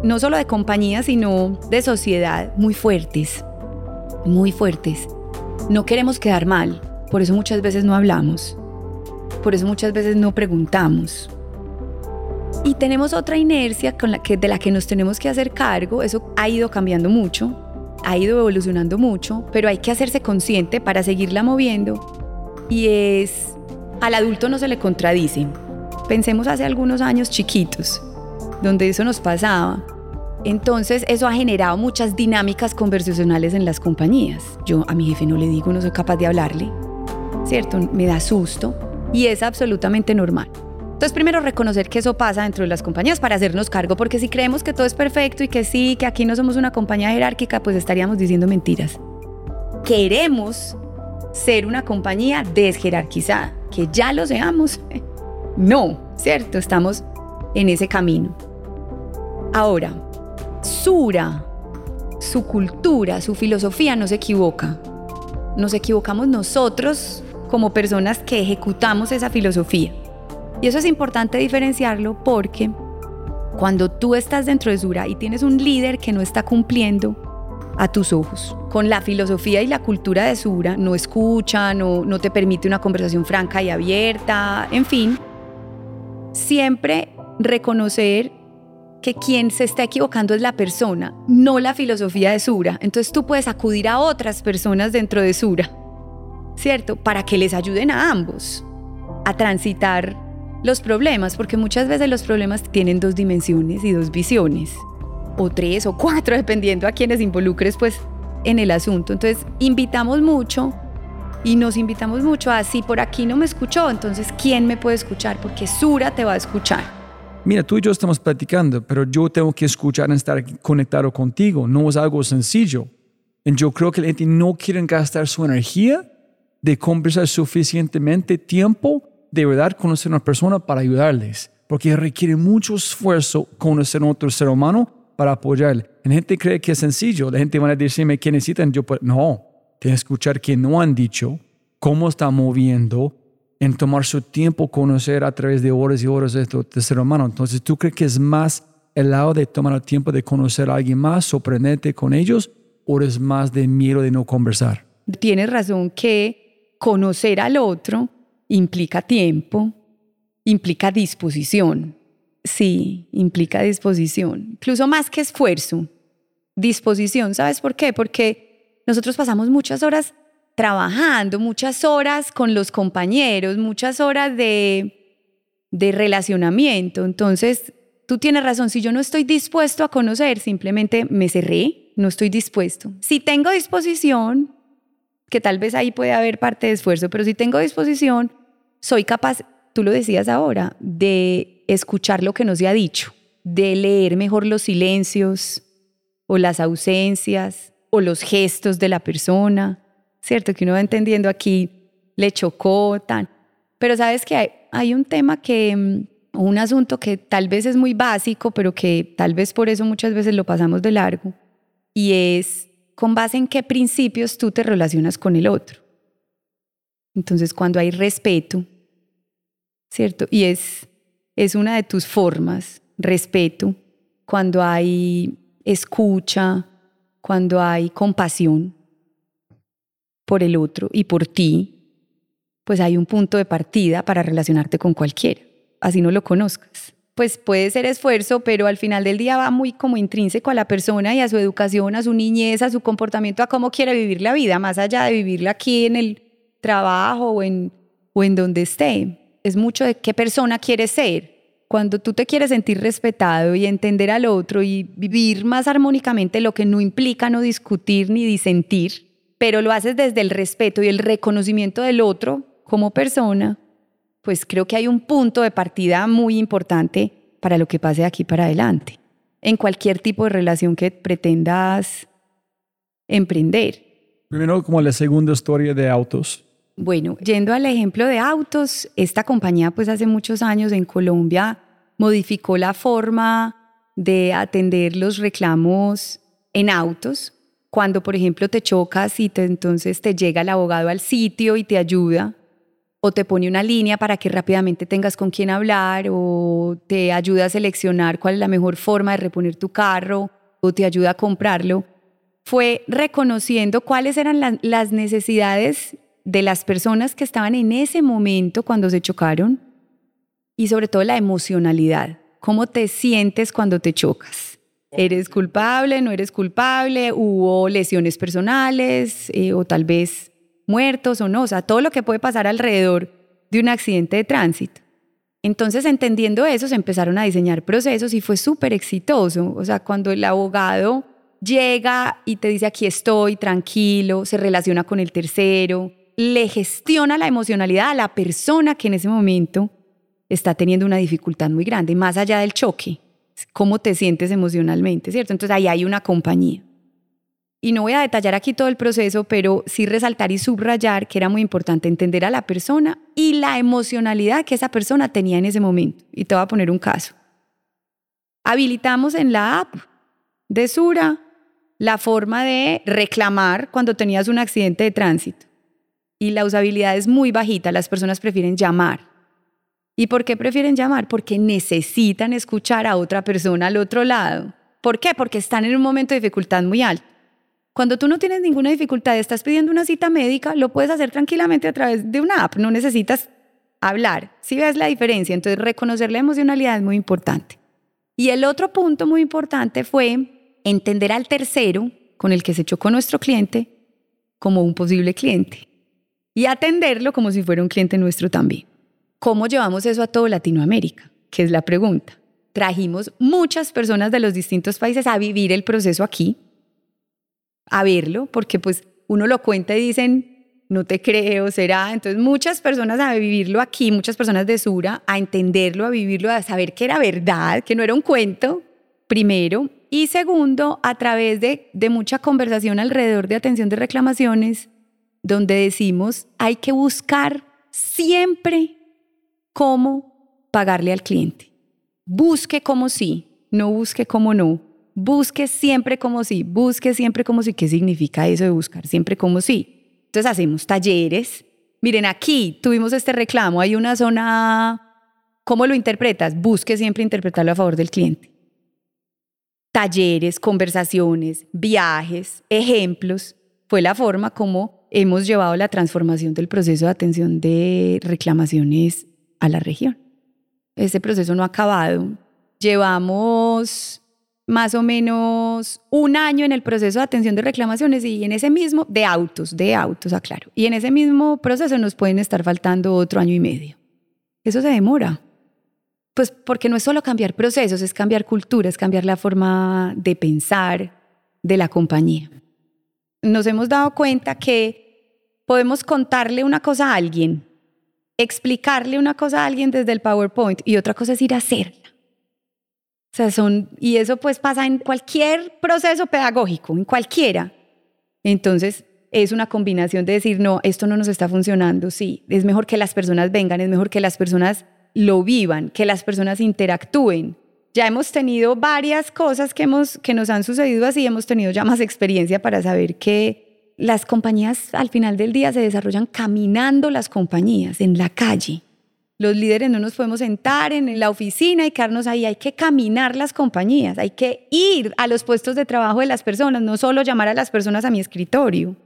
no solo de compañía, sino de sociedad, muy fuertes, muy fuertes. No queremos quedar mal, por eso muchas veces no hablamos, por eso muchas veces no preguntamos. Y tenemos otra inercia con la que, de la que nos tenemos que hacer cargo, eso ha ido cambiando mucho, ha ido evolucionando mucho, pero hay que hacerse consciente para seguirla moviendo y es al adulto no se le contradice. Pensemos hace algunos años chiquitos, donde eso nos pasaba. Entonces eso ha generado muchas dinámicas conversacionales en las compañías. Yo a mi jefe no le digo, no soy capaz de hablarle, ¿cierto? Me da susto y es absolutamente normal. Entonces primero reconocer que eso pasa dentro de las compañías para hacernos cargo, porque si creemos que todo es perfecto y que sí, que aquí no somos una compañía jerárquica, pues estaríamos diciendo mentiras. Queremos ser una compañía desjerarquizada, que ya lo seamos. No, ¿cierto? Estamos en ese camino. Ahora, Sura, su cultura, su filosofía no se equivoca. Nos equivocamos nosotros como personas que ejecutamos esa filosofía. Y eso es importante diferenciarlo porque cuando tú estás dentro de Sura y tienes un líder que no está cumpliendo a tus ojos, con la filosofía y la cultura de Sura, no escucha, no, no te permite una conversación franca y abierta, en fin, siempre reconocer que quien se está equivocando es la persona, no la filosofía de Sura. Entonces tú puedes acudir a otras personas dentro de Sura, ¿cierto? Para que les ayuden a ambos a transitar los problemas, porque muchas veces los problemas tienen dos dimensiones y dos visiones, o tres o cuatro, dependiendo a quienes involucres pues en el asunto. Entonces invitamos mucho y nos invitamos mucho a si por aquí no me escuchó, entonces ¿quién me puede escuchar? Porque Sura te va a escuchar. Mira, tú y yo estamos platicando, pero yo tengo que escuchar y estar conectado contigo. No es algo sencillo. Y yo creo que la gente no quiere gastar su energía de conversar suficientemente tiempo de verdad conocer a una persona para ayudarles, porque requiere mucho esfuerzo conocer a otro ser humano para apoyarle. La gente cree que es sencillo, la gente va a decirme qué necesitan, yo pues, no, tienes que escuchar qué no han dicho, cómo está moviendo, en tomar su tiempo conocer a través de horas y horas de este ser humano. Entonces, ¿tú crees que es más el lado de tomar el tiempo de conocer a alguien más, sorprenderte con ellos, o es más de miedo de no conversar? Tienes razón que conocer al otro implica tiempo, implica disposición. Sí, implica disposición. Incluso más que esfuerzo. Disposición, ¿sabes por qué? Porque nosotros pasamos muchas horas trabajando, muchas horas con los compañeros, muchas horas de, de relacionamiento. Entonces, tú tienes razón, si yo no estoy dispuesto a conocer, simplemente me cerré, no estoy dispuesto. Si tengo disposición, que tal vez ahí puede haber parte de esfuerzo, pero si tengo disposición, soy capaz, tú lo decías ahora, de escuchar lo que no se ha dicho, de leer mejor los silencios o las ausencias o los gestos de la persona, ¿cierto? Que uno va entendiendo aquí, le chocó, tan. Pero sabes que hay, hay un tema que, mm, un asunto que tal vez es muy básico, pero que tal vez por eso muchas veces lo pasamos de largo, y es con base en qué principios tú te relacionas con el otro. Entonces, cuando hay respeto, ¿cierto? Y es, es una de tus formas, respeto, cuando hay escucha, cuando hay compasión, por el otro y por ti, pues hay un punto de partida para relacionarte con cualquiera, así no lo conozcas. Pues puede ser esfuerzo, pero al final del día va muy como intrínseco a la persona y a su educación, a su niñez, a su comportamiento, a cómo quiere vivir la vida, más allá de vivirla aquí en el trabajo o en, o en donde esté. Es mucho de qué persona quiere ser. cuando tú te quieres sentir respetado y entender al otro y vivir más armónicamente, lo que no implica no discutir ni disentir, pero lo haces desde el respeto y el reconocimiento del otro como persona, pues creo que hay un punto de partida muy importante para lo que pase de aquí para adelante, en cualquier tipo de relación que pretendas emprender. Primero, como la segunda historia de autos. Bueno, yendo al ejemplo de autos, esta compañía pues hace muchos años en Colombia modificó la forma de atender los reclamos en autos. Cuando, por ejemplo, te chocas y te, entonces te llega el abogado al sitio y te ayuda, o te pone una línea para que rápidamente tengas con quién hablar, o te ayuda a seleccionar cuál es la mejor forma de reponer tu carro, o te ayuda a comprarlo, fue reconociendo cuáles eran las necesidades de las personas que estaban en ese momento cuando se chocaron y sobre todo la emocionalidad. ¿Cómo te sientes cuando te chocas? ¿Eres culpable? ¿No eres culpable? ¿Hubo lesiones personales eh, o tal vez muertos o no? O sea, todo lo que puede pasar alrededor de un accidente de tránsito. Entonces, entendiendo eso, se empezaron a diseñar procesos y fue súper exitoso. O sea, cuando el abogado llega y te dice, aquí estoy, tranquilo, se relaciona con el tercero, le gestiona la emocionalidad a la persona que en ese momento está teniendo una dificultad muy grande, más allá del choque, cómo te sientes emocionalmente, ¿cierto? Entonces ahí hay una compañía. Y no voy a detallar aquí todo el proceso, pero sí resaltar y subrayar que era muy importante entender a la persona y la emocionalidad que esa persona tenía en ese momento. Y te voy a poner un caso. Habilitamos en la app de Sura la forma de reclamar cuando tenías un accidente de tránsito. Y la usabilidad es muy bajita, las personas prefieren llamar. ¿Y por qué prefieren llamar? Porque necesitan escuchar a otra persona al otro lado. ¿Por qué? Porque están en un momento de dificultad muy alto. Cuando tú no tienes ninguna dificultad, estás pidiendo una cita médica, lo puedes hacer tranquilamente a través de una app, no necesitas hablar. Si ves la diferencia, entonces reconocer la emocionalidad es muy importante. Y el otro punto muy importante fue entender al tercero con el que se chocó nuestro cliente como un posible cliente y atenderlo como si fuera un cliente nuestro también. ¿Cómo llevamos eso a todo Latinoamérica? Que es la pregunta. Trajimos muchas personas de los distintos países a vivir el proceso aquí, a verlo, porque pues uno lo cuenta y dicen, no te creo, será. Entonces muchas personas a vivirlo aquí, muchas personas de Sura, a entenderlo, a vivirlo, a saber que era verdad, que no era un cuento, primero. Y segundo, a través de, de mucha conversación alrededor de atención de reclamaciones, donde decimos, hay que buscar siempre cómo pagarle al cliente. Busque como sí, no busque como no. Busque siempre como sí, busque siempre como sí. ¿Qué significa eso de buscar siempre como sí? Entonces hacemos talleres. Miren, aquí tuvimos este reclamo, hay una zona... ¿Cómo lo interpretas? Busque siempre interpretarlo a favor del cliente. Talleres, conversaciones, viajes, ejemplos. Fue la forma como hemos llevado la transformación del proceso de atención de reclamaciones a la región. Ese proceso no ha acabado. Llevamos más o menos un año en el proceso de atención de reclamaciones y en ese mismo, de autos, de autos, aclaro. Y en ese mismo proceso nos pueden estar faltando otro año y medio. Eso se demora. Pues porque no es solo cambiar procesos, es cambiar cultura, es cambiar la forma de pensar de la compañía. Nos hemos dado cuenta que podemos contarle una cosa a alguien explicarle una cosa a alguien desde el PowerPoint y otra cosa es ir a hacerla. O sea, son, y eso pues pasa en cualquier proceso pedagógico, en cualquiera. Entonces, es una combinación de decir, no, esto no nos está funcionando, sí, es mejor que las personas vengan, es mejor que las personas lo vivan, que las personas interactúen. Ya hemos tenido varias cosas que, hemos, que nos han sucedido así, hemos tenido ya más experiencia para saber que las compañías al final del día se desarrollan caminando las compañías en la calle. Los líderes no nos podemos sentar en la oficina y quedarnos ahí, hay que caminar las compañías, hay que ir a los puestos de trabajo de las personas, no solo llamar a las personas a mi escritorio.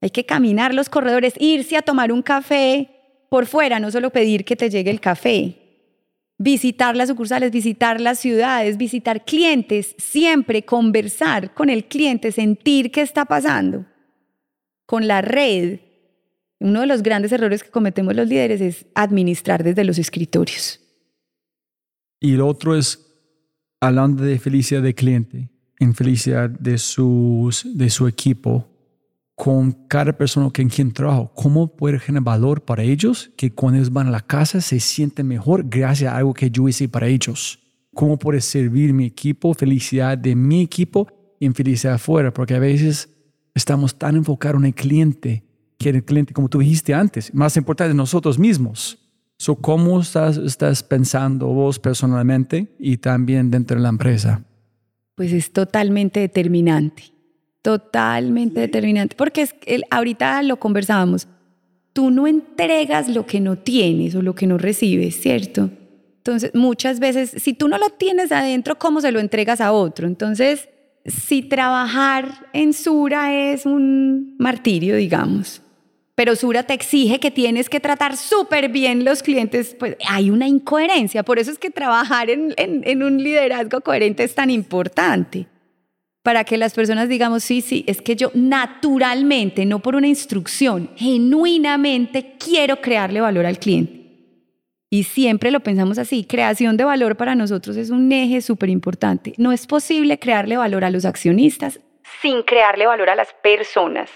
Hay que caminar los corredores, irse a tomar un café por fuera, no solo pedir que te llegue el café. Visitar las sucursales, visitar las ciudades, visitar clientes, siempre conversar con el cliente, sentir qué está pasando con la red, uno de los grandes errores que cometemos los líderes es administrar desde los escritorios. Y el otro es hablando de felicidad del cliente, en felicidad de, sus, de su equipo, con cada persona en quien trabajo, cómo puede generar valor para ellos, que cuando ellos van a la casa se sienten mejor gracias a algo que yo hice para ellos. Cómo puede servir mi equipo, felicidad de mi equipo y en felicidad afuera, porque a veces estamos tan enfocados en el cliente que el cliente, como tú dijiste antes, más importante nosotros mismos. So, ¿Cómo estás, estás pensando vos personalmente y también dentro de la empresa? Pues es totalmente determinante, totalmente determinante, porque es, el, ahorita lo conversábamos, tú no entregas lo que no tienes o lo que no recibes, ¿cierto? Entonces, muchas veces, si tú no lo tienes adentro, ¿cómo se lo entregas a otro? Entonces, si trabajar en Sura es un martirio, digamos, pero Sura te exige que tienes que tratar súper bien los clientes, pues hay una incoherencia. Por eso es que trabajar en, en, un liderazgo coherente es tan importante. Para que las personas digamos, sí, sí, es que yo naturalmente, no por una instrucción, genuinamente quiero crearle valor al cliente. Y siempre lo pensamos así, creación de valor para nosotros es un eje súper importante. No es posible crearle valor a los accionistas sin crearle valor a las personas.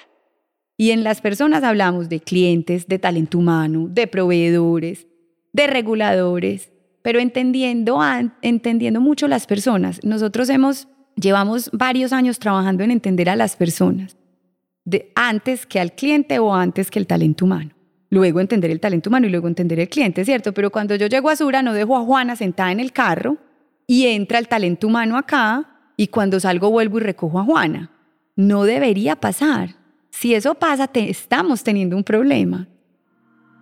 Y en las personas hablamos de clientes, de talento humano, de proveedores, de reguladores, pero entendiendo, entendiendo mucho las personas. Nosotros hemos, llevamos varios años trabajando en entender a las personas, de, antes que al cliente o antes que el talento humano. Luego entender el talento humano y luego entender el cliente, ¿cierto? Pero cuando yo llego a Sura no dejo a Juana sentada en el carro y entra el talento humano acá y cuando salgo vuelvo y recojo a Juana. No debería pasar. Si eso pasa, estamos teniendo un problema.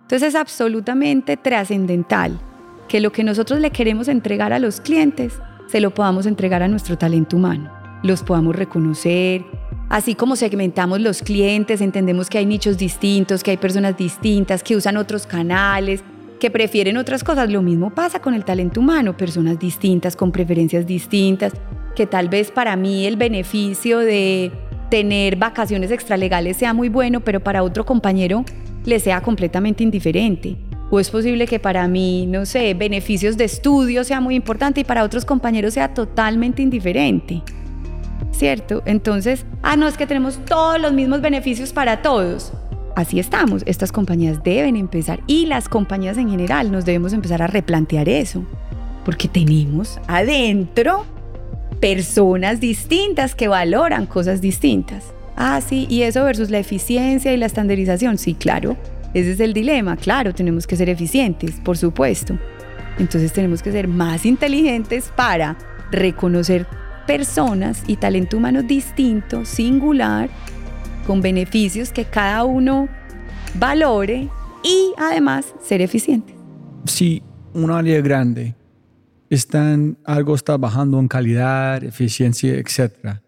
Entonces es absolutamente trascendental que lo que nosotros le queremos entregar a los clientes se lo podamos entregar a nuestro talento humano, los podamos reconocer, así como segmentamos los clientes, entendemos que hay nichos distintos, que hay personas distintas, que usan otros canales, que prefieren otras cosas. Lo mismo pasa con el talento humano, personas distintas, con preferencias distintas, que tal vez para mí el beneficio de tener vacaciones extralegales sea muy bueno, pero para otro compañero le sea completamente indiferente. O es posible que para mí, no sé, beneficios de estudio sea muy importante y para otros compañeros sea totalmente indiferente. ¿Cierto? Entonces, ah, no, es que tenemos todos los mismos beneficios para todos. Así estamos. Estas compañías deben empezar y las compañías en general nos debemos empezar a replantear eso. Porque tenemos adentro personas distintas que valoran cosas distintas. Ah, sí, y eso versus la eficiencia y la estandarización. Sí, claro, ese es el dilema. Claro, tenemos que ser eficientes, por supuesto. Entonces tenemos que ser más inteligentes para reconocer personas y talento humano distinto, singular, con beneficios que cada uno valore y además ser eficiente. Sí, un área grande están, algo está bajando en calidad, eficiencia, etc.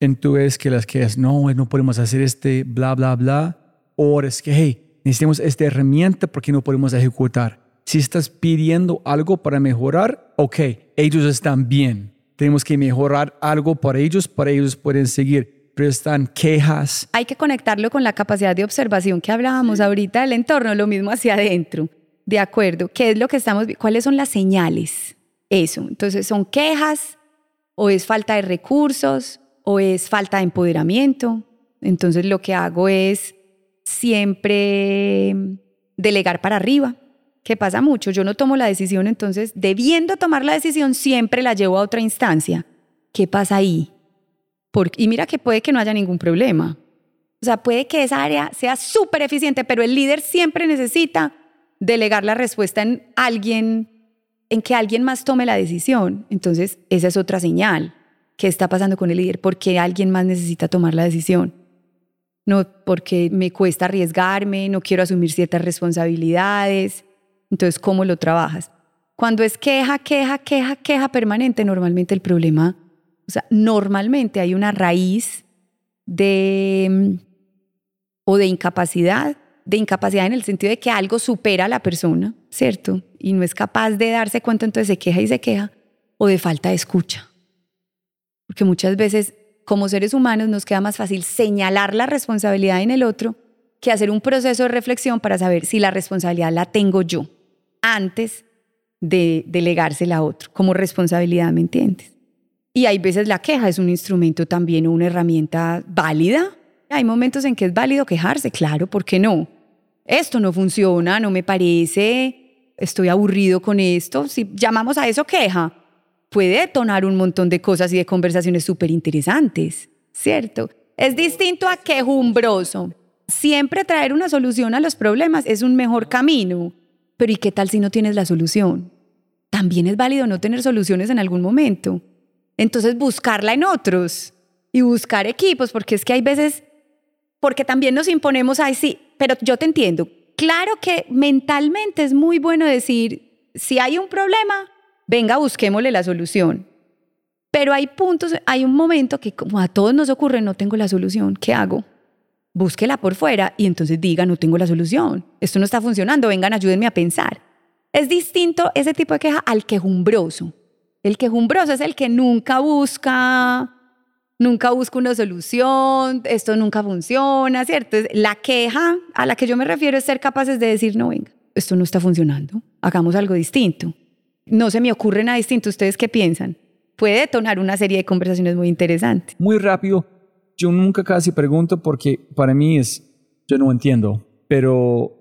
Entonces que las que es, no, no podemos hacer este bla, bla, bla, o es que, hey, necesitamos esta herramienta porque no podemos ejecutar. Si estás pidiendo algo para mejorar, ok, ellos están bien. Tenemos que mejorar algo para ellos, para ellos pueden seguir. Pero están quejas. Hay que conectarlo con la capacidad de observación que hablábamos ahorita del entorno, lo mismo hacia adentro. De acuerdo. ¿Qué es lo que estamos ¿Cuáles son las señales? Eso. Entonces, ¿son quejas o es falta de recursos o es falta de empoderamiento? Entonces, lo que hago es siempre delegar para arriba, que pasa mucho. Yo no tomo la decisión, entonces, debiendo tomar la decisión, siempre la llevo a otra instancia. ¿Qué pasa ahí? Porque, y mira que puede que no haya ningún problema. O sea, puede que esa área sea súper eficiente, pero el líder siempre necesita delegar la respuesta en alguien, en que alguien más tome la decisión. Entonces, esa es otra señal. ¿Qué está pasando con el líder? ¿Por qué alguien más necesita tomar la decisión? No, porque me cuesta arriesgarme, no quiero asumir ciertas responsabilidades. Entonces, ¿cómo lo trabajas? Cuando es queja, queja, queja, queja permanente, normalmente el problema, o sea, normalmente hay una raíz de mm, o de incapacidad de incapacidad en el sentido de que algo supera a la persona, ¿cierto? Y no es capaz de darse cuenta, entonces se queja y se queja, o de falta de escucha. Porque muchas veces como seres humanos nos queda más fácil señalar la responsabilidad en el otro que hacer un proceso de reflexión para saber si la responsabilidad la tengo yo, antes de delegársela a otro como responsabilidad, ¿me entiendes? Y hay veces la queja es un instrumento también una herramienta válida. Hay momentos en que es válido quejarse, claro, ¿por qué no? Esto no funciona, no me parece, estoy aburrido con esto. Si llamamos a eso queja, puede detonar un montón de cosas y de conversaciones súper interesantes, ¿cierto? Es distinto a quejumbroso. Siempre traer una solución a los problemas es un mejor camino. Pero ¿y qué tal si no tienes la solución? También es válido no tener soluciones en algún momento. Entonces buscarla en otros y buscar equipos, porque es que hay veces, porque también nos imponemos, ay sí, pero yo te entiendo. Claro que mentalmente es muy bueno decir, si hay un problema, venga, busquémosle la solución. Pero hay puntos, hay un momento que como a todos nos ocurre, no tengo la solución, ¿qué hago? Búsquela por fuera y entonces diga, no tengo la solución, esto no está funcionando, vengan, ayúdenme a pensar. Es distinto ese tipo de queja al quejumbroso. El quejumbroso es el que nunca busca, nunca busca una solución, esto nunca funciona, ¿cierto? La queja a la que yo me refiero es ser capaces de decir, no, venga, esto no está funcionando, hagamos algo distinto no se me ocurre nada distinto. ¿Ustedes qué piensan? Puede detonar una serie de conversaciones muy interesantes. Muy rápido. Yo nunca casi pregunto porque para mí es, yo no entiendo, pero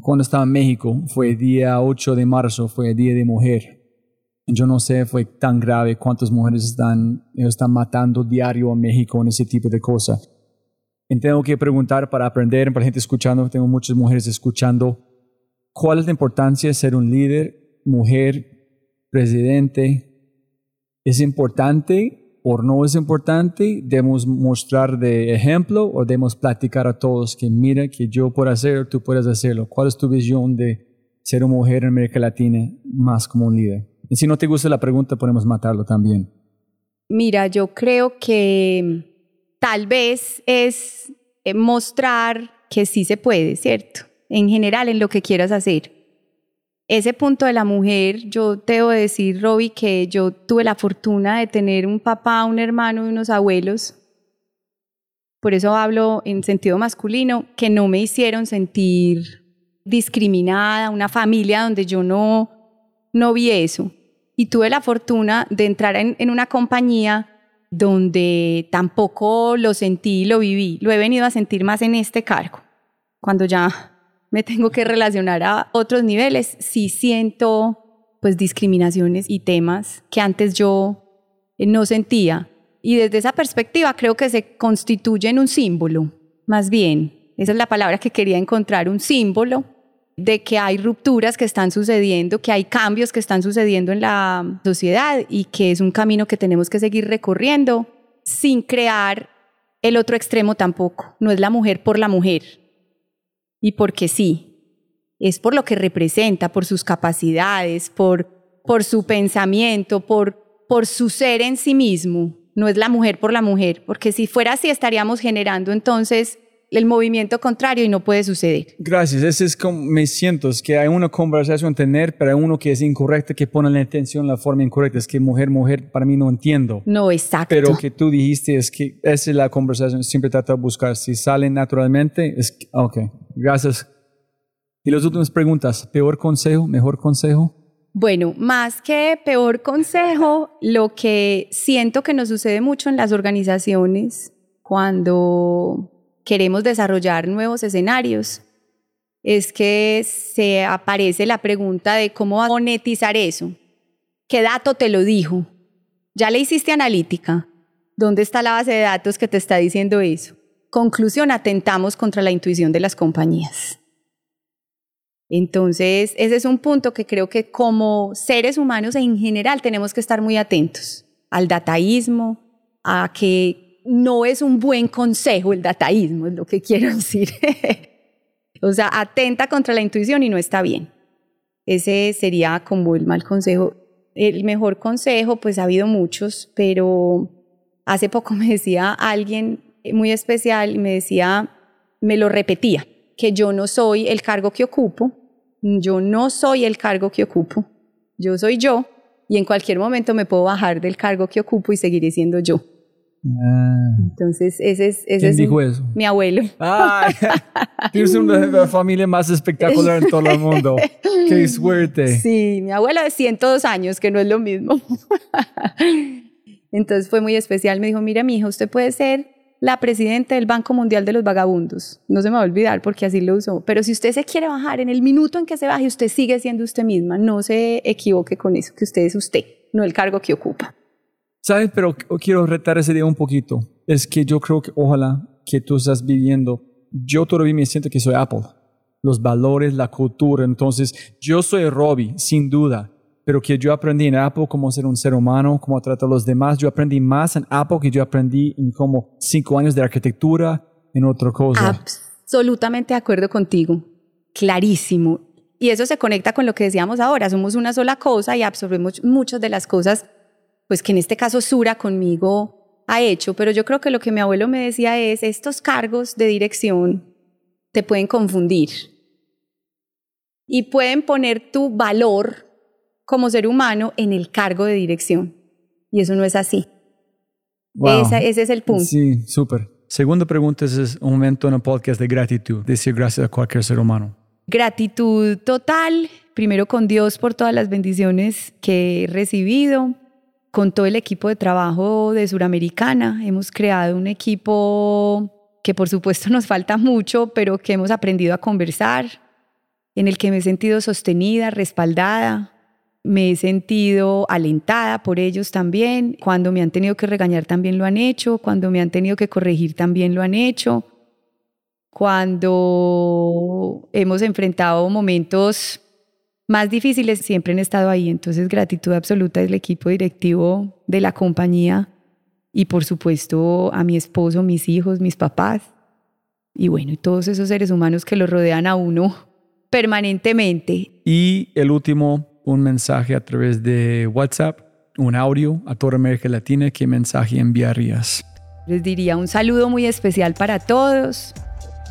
cuando estaba en México, fue día 8 de marzo, fue Día de Mujer. Yo no sé, fue tan grave cuántas mujeres están, están matando diario a México en ese tipo de cosas. Tengo que preguntar para aprender, para gente escuchando, tengo muchas mujeres escuchando, ¿cuál es la importancia de ser un líder, mujer, presidente, ¿es importante o no es importante? ¿Debemos mostrar de ejemplo o debemos platicar a todos que mira que yo puedo hacerlo, tú puedes hacerlo? ¿Cuál es tu visión de ser una mujer en América Latina más como un líder? Y si no te gusta la pregunta, podemos matarlo también. Mira, yo creo que tal vez es eh, mostrar que sí se puede, ¿cierto? En general, en lo que quieras hacer ese punto de la mujer, yo debo decir, Robbie, que yo tuve la fortuna de tener un papá, un hermano y unos abuelos, por eso hablo en sentido masculino, que no me hicieron sentir discriminada, una familia donde yo no, no vi eso. Y tuve la fortuna de entrar en, en una compañía donde tampoco lo sentí y lo viví. Lo he venido a sentir más en este cargo, cuando ya me tengo que relacionar a otros niveles, sí siento pues discriminaciones y temas que antes yo eh, no sentía. Y desde esa perspectiva creo que se constituye en un símbolo, más bien. Esa es la palabra que quería encontrar, un símbolo de que hay rupturas que están sucediendo, que hay cambios que están sucediendo en la sociedad y que es un camino que tenemos que seguir recorriendo sin crear el otro extremo tampoco. No es la mujer por la mujer, y porque sí, es por lo que representa, por sus capacidades, por, por su pensamiento, por, por su ser en sí mismo. No es la mujer por la mujer, porque si fuera así estaríamos generando entonces el movimiento contrario y no puede suceder. Gracias, ese es como me siento, es que hay una conversación a tener, pero hay uno que es incorrecto, que pone la intención la forma incorrecta, es que mujer, mujer, para mí no entiendo. No, exacto. Pero que tú dijiste es que esa es la conversación, siempre trato de buscar, si sale naturalmente, es, ok, gracias. Y las últimas preguntas, ¿peor consejo, mejor consejo? Bueno, más que peor consejo, lo que siento que nos sucede mucho en las organizaciones cuando queremos desarrollar nuevos escenarios, es que se aparece la pregunta de cómo monetizar eso. ¿Qué dato te lo dijo? ¿Ya le hiciste analítica? ¿Dónde está la base de datos que te está diciendo eso? Conclusión, atentamos contra la intuición de las compañías. Entonces, ese es un punto que creo que como seres humanos en general tenemos que estar muy atentos al dataísmo, a que no es un buen consejo el dataísmo, es lo que quiero decir. o sea, atenta contra la intuición y no está bien. Ese sería como el mal consejo. El mejor consejo, pues ha habido muchos, pero hace poco me decía alguien muy especial me decía, me lo repetía, que yo no soy el cargo que ocupo, yo no soy el cargo que ocupo, yo soy yo y en cualquier momento me puedo bajar del cargo que ocupo y seguiré siendo yo. Ah. Entonces, ese es, ese ¿Quién es dijo un- eso? mi abuelo. Ay, tienes una, familia más espectacular en todo el mundo. Qué suerte. Sí, mi abuela de 102 años, que no es lo mismo. Entonces fue muy especial. Me dijo, mira, mi hija, usted puede ser la presidenta del Banco Mundial de los Vagabundos. No se me va a olvidar porque así lo usó. Pero si usted se quiere bajar, en el minuto en que se baje, usted sigue siendo usted misma. No se equivoque con eso, que usted es usted, no el cargo que ocupa. ¿Sabes? Pero qu- quiero retar ese día un poquito. Es que yo creo que ojalá que tú estás viviendo. Yo todavía me siento que soy Apple. Los valores, la cultura. Entonces, yo soy Robbie, sin duda. Pero que yo aprendí en Apple cómo ser un ser humano, cómo tratar a los demás. Yo aprendí más en Apple que yo aprendí en como cinco años de arquitectura, en otra cosa. Absolutamente de acuerdo contigo. Clarísimo. Y eso se conecta con lo que decíamos ahora. Somos una sola cosa y absorbemos muchas de las cosas, pues que en este caso Sura conmigo ha hecho. Pero yo creo que lo que mi abuelo me decía es, estos cargos de dirección te pueden confundir y pueden poner tu valor como ser humano en el cargo de dirección. Y eso no es así. Wow. Esa- ese es el punto. Sí, súper. Segunda pregunta es- es un momento en el podcast de gratitud. Decir gracias a cualquier ser humano. Gratitud total, primero con Dios por todas las bendiciones que he recibido, con todo el equipo de trabajo de Suramericana. Hemos creado un equipo que por supuesto nos falta mucho, pero que hemos aprendido a conversar, en el que me he sentido sostenida, respaldada, me he sentido alentada por ellos también. Cuando me han tenido que regañar también lo han hecho, cuando me han tenido que corregir también lo han hecho cuando hemos enfrentado momentos más difíciles, siempre han estado ahí. Entonces, gratitud absoluta del equipo directivo de la compañía y, por supuesto, a mi esposo, mis hijos, mis papás y bueno, y todos esos seres humanos que lo rodean a uno permanentemente. Y el último, un mensaje a través de WhatsApp, un audio a toda América Latina. ¿Qué mensaje enviarías? Les diría un saludo muy especial para todos.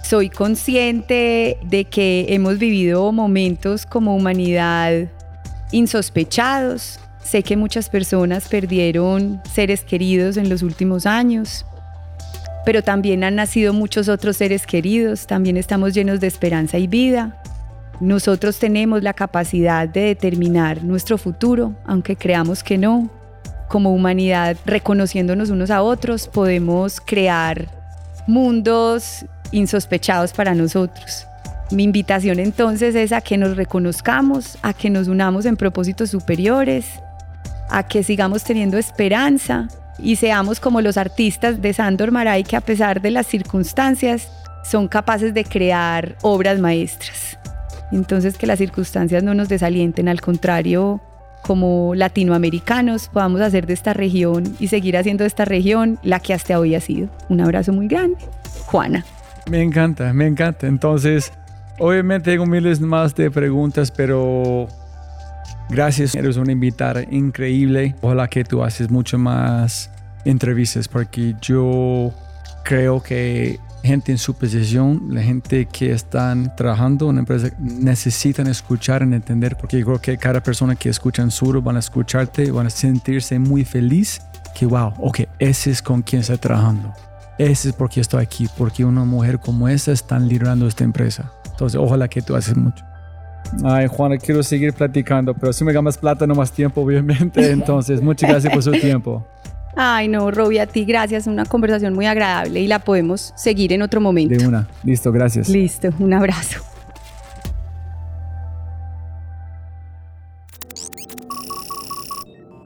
Soy consciente de que hemos vivido momentos como humanidad insospechados. Sé que muchas personas perdieron seres queridos en los últimos años, pero también han nacido muchos otros seres queridos. También estamos llenos de esperanza y vida. Nosotros tenemos la capacidad de determinar nuestro futuro, aunque creamos que no como humanidad, reconociéndonos unos a otros, podemos crear mundos insospechados para nosotros. Mi invitación entonces es a que nos reconozcamos, a que nos unamos en propósitos superiores, a que sigamos teniendo esperanza y seamos como los artistas de Sandor Maray que a pesar de las circunstancias son capaces de crear obras maestras. Entonces que las circunstancias no nos desalienten, al contrario, como latinoamericanos podamos hacer de esta región y seguir haciendo de esta región la que hasta hoy ha sido. Un abrazo muy grande. Juana. Me encanta, me encanta. Entonces, obviamente tengo miles más de preguntas, pero gracias. Eres una invitada increíble. Ojalá que tú haces mucho más entrevistas porque yo creo que gente en su posición, la gente que están trabajando en una empresa, necesitan escuchar y entender, porque yo creo que cada persona que escucha en Suro van a escucharte, van a sentirse muy feliz que, wow, ok, ese es con quien está trabajando. Ese es porque estoy aquí, porque una mujer como esa está liderando esta empresa. Entonces, ojalá que tú haces mucho. Ay, Juana, quiero seguir platicando, pero si me ganas plata, no más tiempo, obviamente. Entonces, muchas gracias por su tiempo. Ay, no, Robbie, a ti gracias. Una conversación muy agradable y la podemos seguir en otro momento. De una. Listo, gracias. Listo, un abrazo.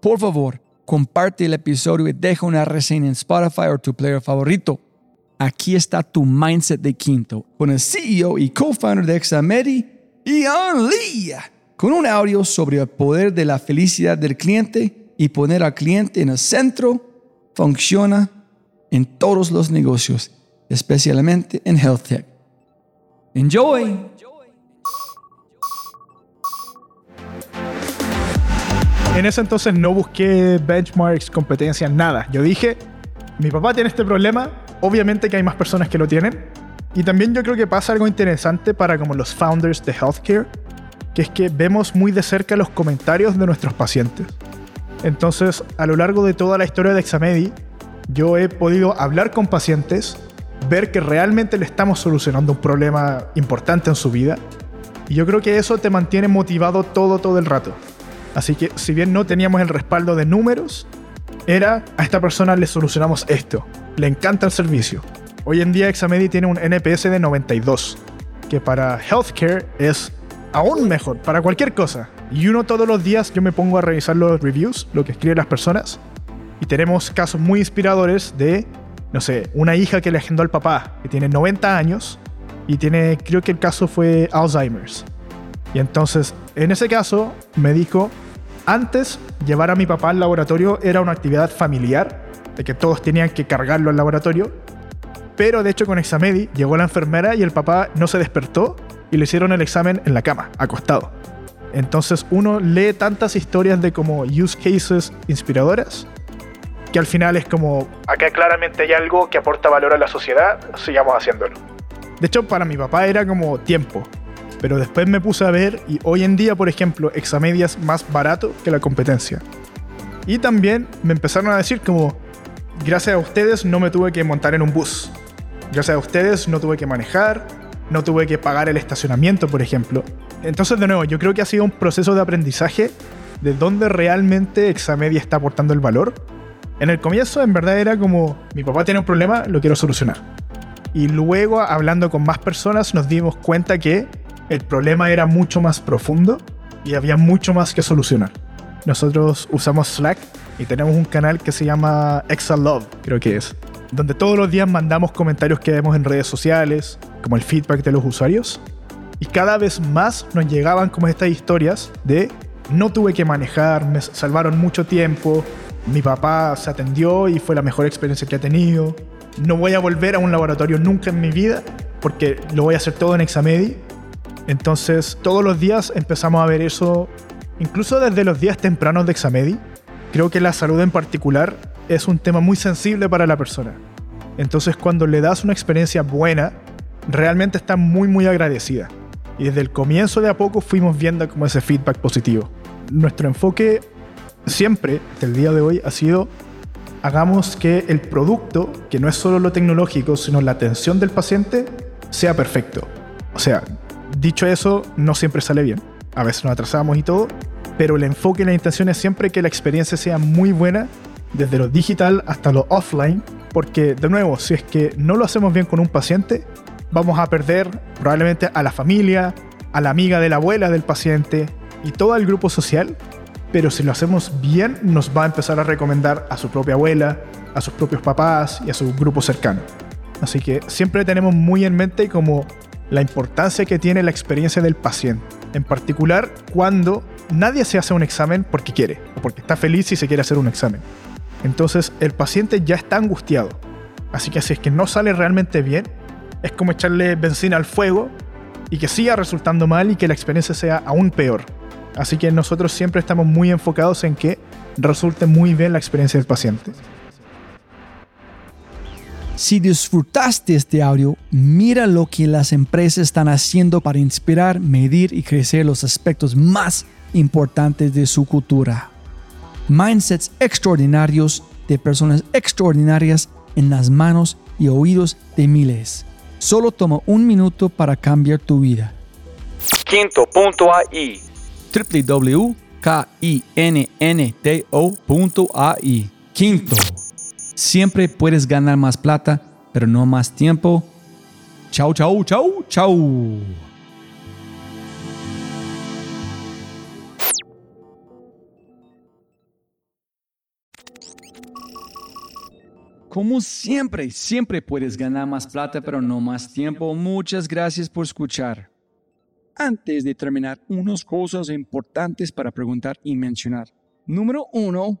por favor, comparte el episodio y deja una reseña en Spotify o tu player favorito. Aquí está tu mindset de Quinto con el CEO y co-founder de Examedi, Ian Lee, con un audio sobre el poder de la felicidad del cliente y poner al cliente en el centro. Funciona en todos los negocios, especialmente en health tech. Enjoy! En ese entonces no busqué benchmarks, competencias, nada. Yo dije, mi papá tiene este problema, obviamente que hay más personas que lo tienen. Y también yo creo que pasa algo interesante para como los founders de healthcare, que es que vemos muy de cerca los comentarios de nuestros pacientes. Entonces, a lo largo de toda la historia de Examedi, yo he podido hablar con pacientes, ver que realmente le estamos solucionando un problema importante en su vida. Y yo creo que eso te mantiene motivado todo, todo el rato. Así que si bien no teníamos el respaldo de números, era a esta persona le solucionamos esto. Le encanta el servicio. Hoy en día Examedi tiene un NPS de 92, que para healthcare es aún mejor, para cualquier cosa. Y uno todos los días yo me pongo a revisar los reviews, lo que escriben las personas, y tenemos casos muy inspiradores de, no sé, una hija que le agendó al papá, que tiene 90 años, y tiene, creo que el caso fue Alzheimer's. Y entonces, en ese caso, me dijo, antes llevar a mi papá al laboratorio era una actividad familiar, de que todos tenían que cargarlo al laboratorio, pero de hecho con Examedi llegó la enfermera y el papá no se despertó y le hicieron el examen en la cama, acostado. Entonces uno lee tantas historias de como use cases inspiradoras que al final es como, acá claramente hay algo que aporta valor a la sociedad, sigamos haciéndolo. De hecho, para mi papá era como tiempo, pero después me puse a ver y hoy en día, por ejemplo, Examedia es más barato que la competencia. Y también me empezaron a decir como, gracias a ustedes no me tuve que montar en un bus. Gracias a ustedes no tuve que manejar, no tuve que pagar el estacionamiento, por ejemplo. Entonces, de nuevo, yo creo que ha sido un proceso de aprendizaje de dónde realmente Examedia está aportando el valor. En el comienzo, en verdad, era como, mi papá tiene un problema, lo quiero solucionar. Y luego, hablando con más personas, nos dimos cuenta que el problema era mucho más profundo y había mucho más que solucionar. Nosotros usamos Slack y tenemos un canal que se llama Excel Love, creo que es, donde todos los días mandamos comentarios que vemos en redes sociales, como el feedback de los usuarios, y cada vez más nos llegaban como estas historias de no tuve que manejar, me salvaron mucho tiempo, mi papá se atendió y fue la mejor experiencia que ha tenido, no voy a volver a un laboratorio nunca en mi vida porque lo voy a hacer todo en Examedi. Entonces todos los días empezamos a ver eso, incluso desde los días tempranos de Examedi. Creo que la salud en particular es un tema muy sensible para la persona. Entonces cuando le das una experiencia buena, realmente está muy muy agradecida. Y desde el comienzo de a poco fuimos viendo como ese feedback positivo. Nuestro enfoque siempre, hasta el día de hoy, ha sido hagamos que el producto, que no es solo lo tecnológico, sino la atención del paciente, sea perfecto. O sea, dicho eso, no siempre sale bien. A veces nos atrasamos y todo, pero el enfoque y la intención es siempre que la experiencia sea muy buena, desde lo digital hasta lo offline, porque de nuevo, si es que no lo hacemos bien con un paciente, vamos a perder probablemente a la familia, a la amiga de la abuela del paciente y todo el grupo social, pero si lo hacemos bien nos va a empezar a recomendar a su propia abuela, a sus propios papás y a su grupo cercano. Así que siempre tenemos muy en mente como la importancia que tiene la experiencia del paciente, en particular cuando nadie se hace un examen porque quiere o porque está feliz y se quiere hacer un examen. Entonces el paciente ya está angustiado. Así que si es que no sale realmente bien, es como echarle benzina al fuego y que siga resultando mal y que la experiencia sea aún peor. Así que nosotros siempre estamos muy enfocados en que resulte muy bien la experiencia del paciente. Si disfrutaste este audio, mira lo que las empresas están haciendo para inspirar, medir y crecer los aspectos más importantes de su cultura. Mindsets extraordinarios de personas extraordinarias en las manos y oídos de miles. Solo toma un minuto para cambiar tu vida. Quinto.ai www.kinnto.ai Quinto. Siempre puedes ganar más plata, pero no más tiempo. Chau, chau, chau, chau. Como siempre, siempre puedes ganar más plata, pero no más tiempo. Muchas gracias por escuchar. Antes de terminar, unas cosas importantes para preguntar y mencionar. Número uno,